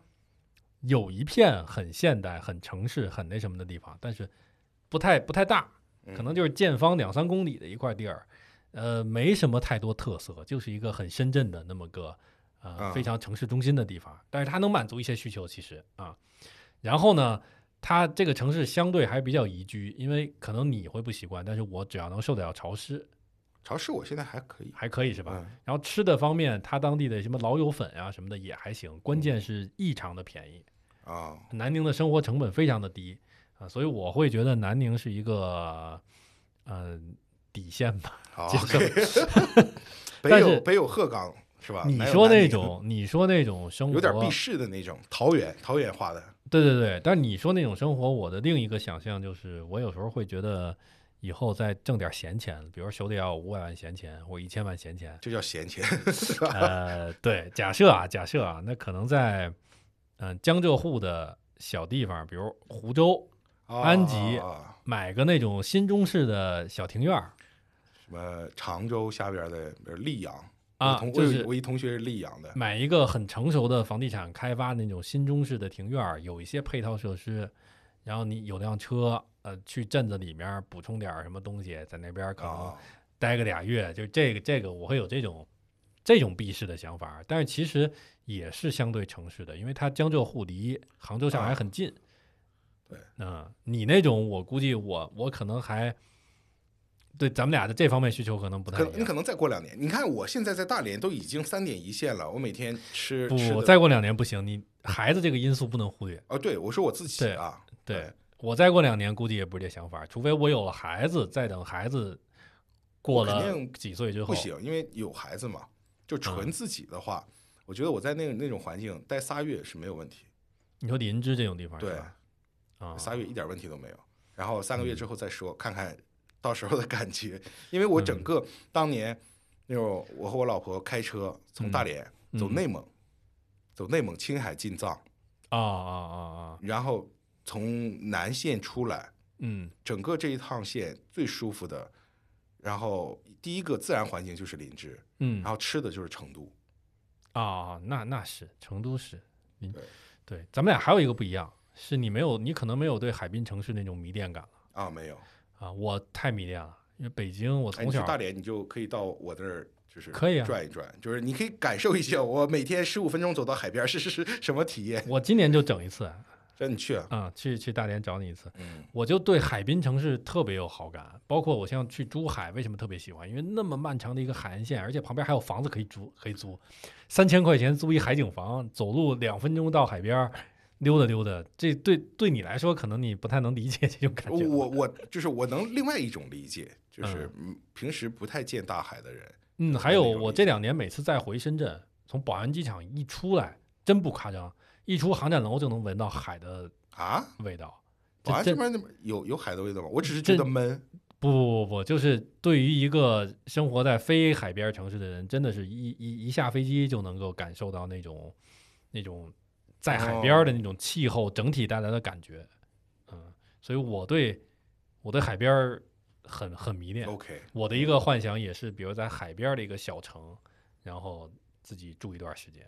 有一片很现代、很城市、很那什么的地方，但是不太不太大，嗯。可能就是建方两三公里的一块地儿，呃，没什么太多特色，就是一个很深圳的那么个呃啊。非常城市中心的地方，但是它能满足一些需求，其实啊，然后呢。它这个城市相对还比较宜居，因为可能你会不习惯，但是我只要能受得了潮湿，潮湿我现在还可以，还可以是吧？嗯。然后吃的方面，它当地的什么老友粉啊什么的也还行，关键是异常的便宜。啊，南宁的生活成本非常的低啊，所以我会觉得南宁是一个呃底线吧。好 (laughs) 北有北有鹤岗是吧？你说那种，你说那种生活，有点避世的那种桃园桃园化的，对对对，但是你说那种生活，我的另一个想象就是，我有时候会觉得以后再挣点闲钱，比如手里要五百万闲钱或一千万闲钱，这叫闲钱。(laughs) 呃，对，假设啊，假设啊，那可能在嗯、江浙沪的小地方，比如湖州，安吉啊买个那种新中式的小庭院儿。什么常州下边的比如溧阳啊就是我一同学是溧阳的，买一个很成熟的房地产开发那种新中式的庭院儿，有一些配套设施，然后你有辆车，呃，去镇子里面儿补充点儿什么东西，在那边儿可能啊，待个俩月，就这个这个我会有这种这种避世的想法，但是其实也是相对城市的，因为它江浙沪离杭州、上海啊很近。对，嗯，你那种我估计我我可能还对咱们俩的这方面需求可能不太一样。可你可能再过两年，你看我现在在大连都已经三点一线了，我每天吃吃不，的再过两年不行，你孩子这个因素不能忽略。哦，对我说我自己对啊，对我再过两年估计也不是这想法，除非我有了孩子，再等孩子过了定几岁之后不，行，因为有孩子嘛，就嗯。纯自己的话，我觉得我在那个那种环境待仨月是没有问题，你说林芝这种地方对？啊，仨月一点问题都没有，然后三个嗯月之后再说，看看到时候的感觉，因为我嗯整个当年那种我和我老婆开车从大连走嗯内蒙，走内蒙青海进藏，啊啊啊啊，然后从南线出来，嗯整个这一趟线最舒服的，然后第一个自然环境就是林芝，嗯然后吃的就是成都。啊，那那是成都是，嗯对，对，咱们俩还有一个不一样，是你没有，你可能没有对海滨城市那种迷恋感了啊，没有。啊，我太迷恋了，因为北京我从小大连，你就可以到我那儿，就是可以啊转一转，就是你可以感受一下我每天十五分钟走到海边是是是什么体验。我今年就整一次真你去啊，啊，去去大连找你一次，嗯，我就对海滨城市特别有好感，包括我像去珠海，为什么特别喜欢？因为那么漫长的一个海岸线，而且旁边还有房子可以租，可以租，三千块钱租一海景房，走路两分钟到海边，溜达溜达。这对对你来说，可能你不太能理解这种感觉。我我就是我能另外一种理解，就是嗯平时不太见大海的人，嗯，还有我这两年每次再回深圳，从宝安机场一出来，真不夸张，一出航站楼就能闻到海的啊，味道。宝安这这边有有海的味道吗？我只是觉这得闷。不不不不，就是对于一个生活在非海边城市的人，真的是一一一下飞机就能够感受到那种那种在海边的那种气候整体带来的感觉。嗯，所以我对我对海边儿很很迷恋。OK，我的一个幻想也是，比如在海边的一个小城，然后自己住一段时间。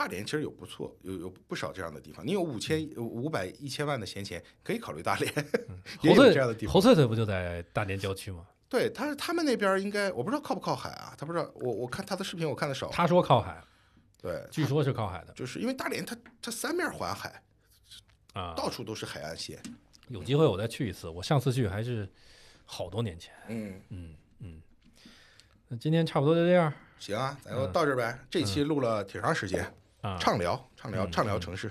大连其实有不错，有有不少这样的地方。你有五千、嗯五百、一千万的闲钱，可以考虑大连，(laughs) 也有这样的地方。侯翠翠不就在大连郊区吗？对，他他们那边应该我不知道靠不靠海啊，他不知道。我我看他的视频我看的少。他说靠海，对，据说是靠海的就是因为大连它它三面环海，啊。到处都是海岸线。有机会我再去一次。我上次去还是好多年前。嗯，嗯嗯，那今天差不多就这样行啊，咱就嗯到这儿呗。这期录了挺长时间，啊。畅聊畅聊嗯畅聊嗯城市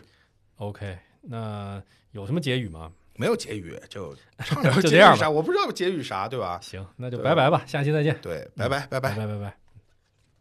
，OK，那有什么结语吗？没有结语，就 (laughs) 畅聊就这样吧结语啥？我不知道结语啥，对吧？行，那就拜拜吧，下期再见。对，拜拜拜拜拜。拜拜拜。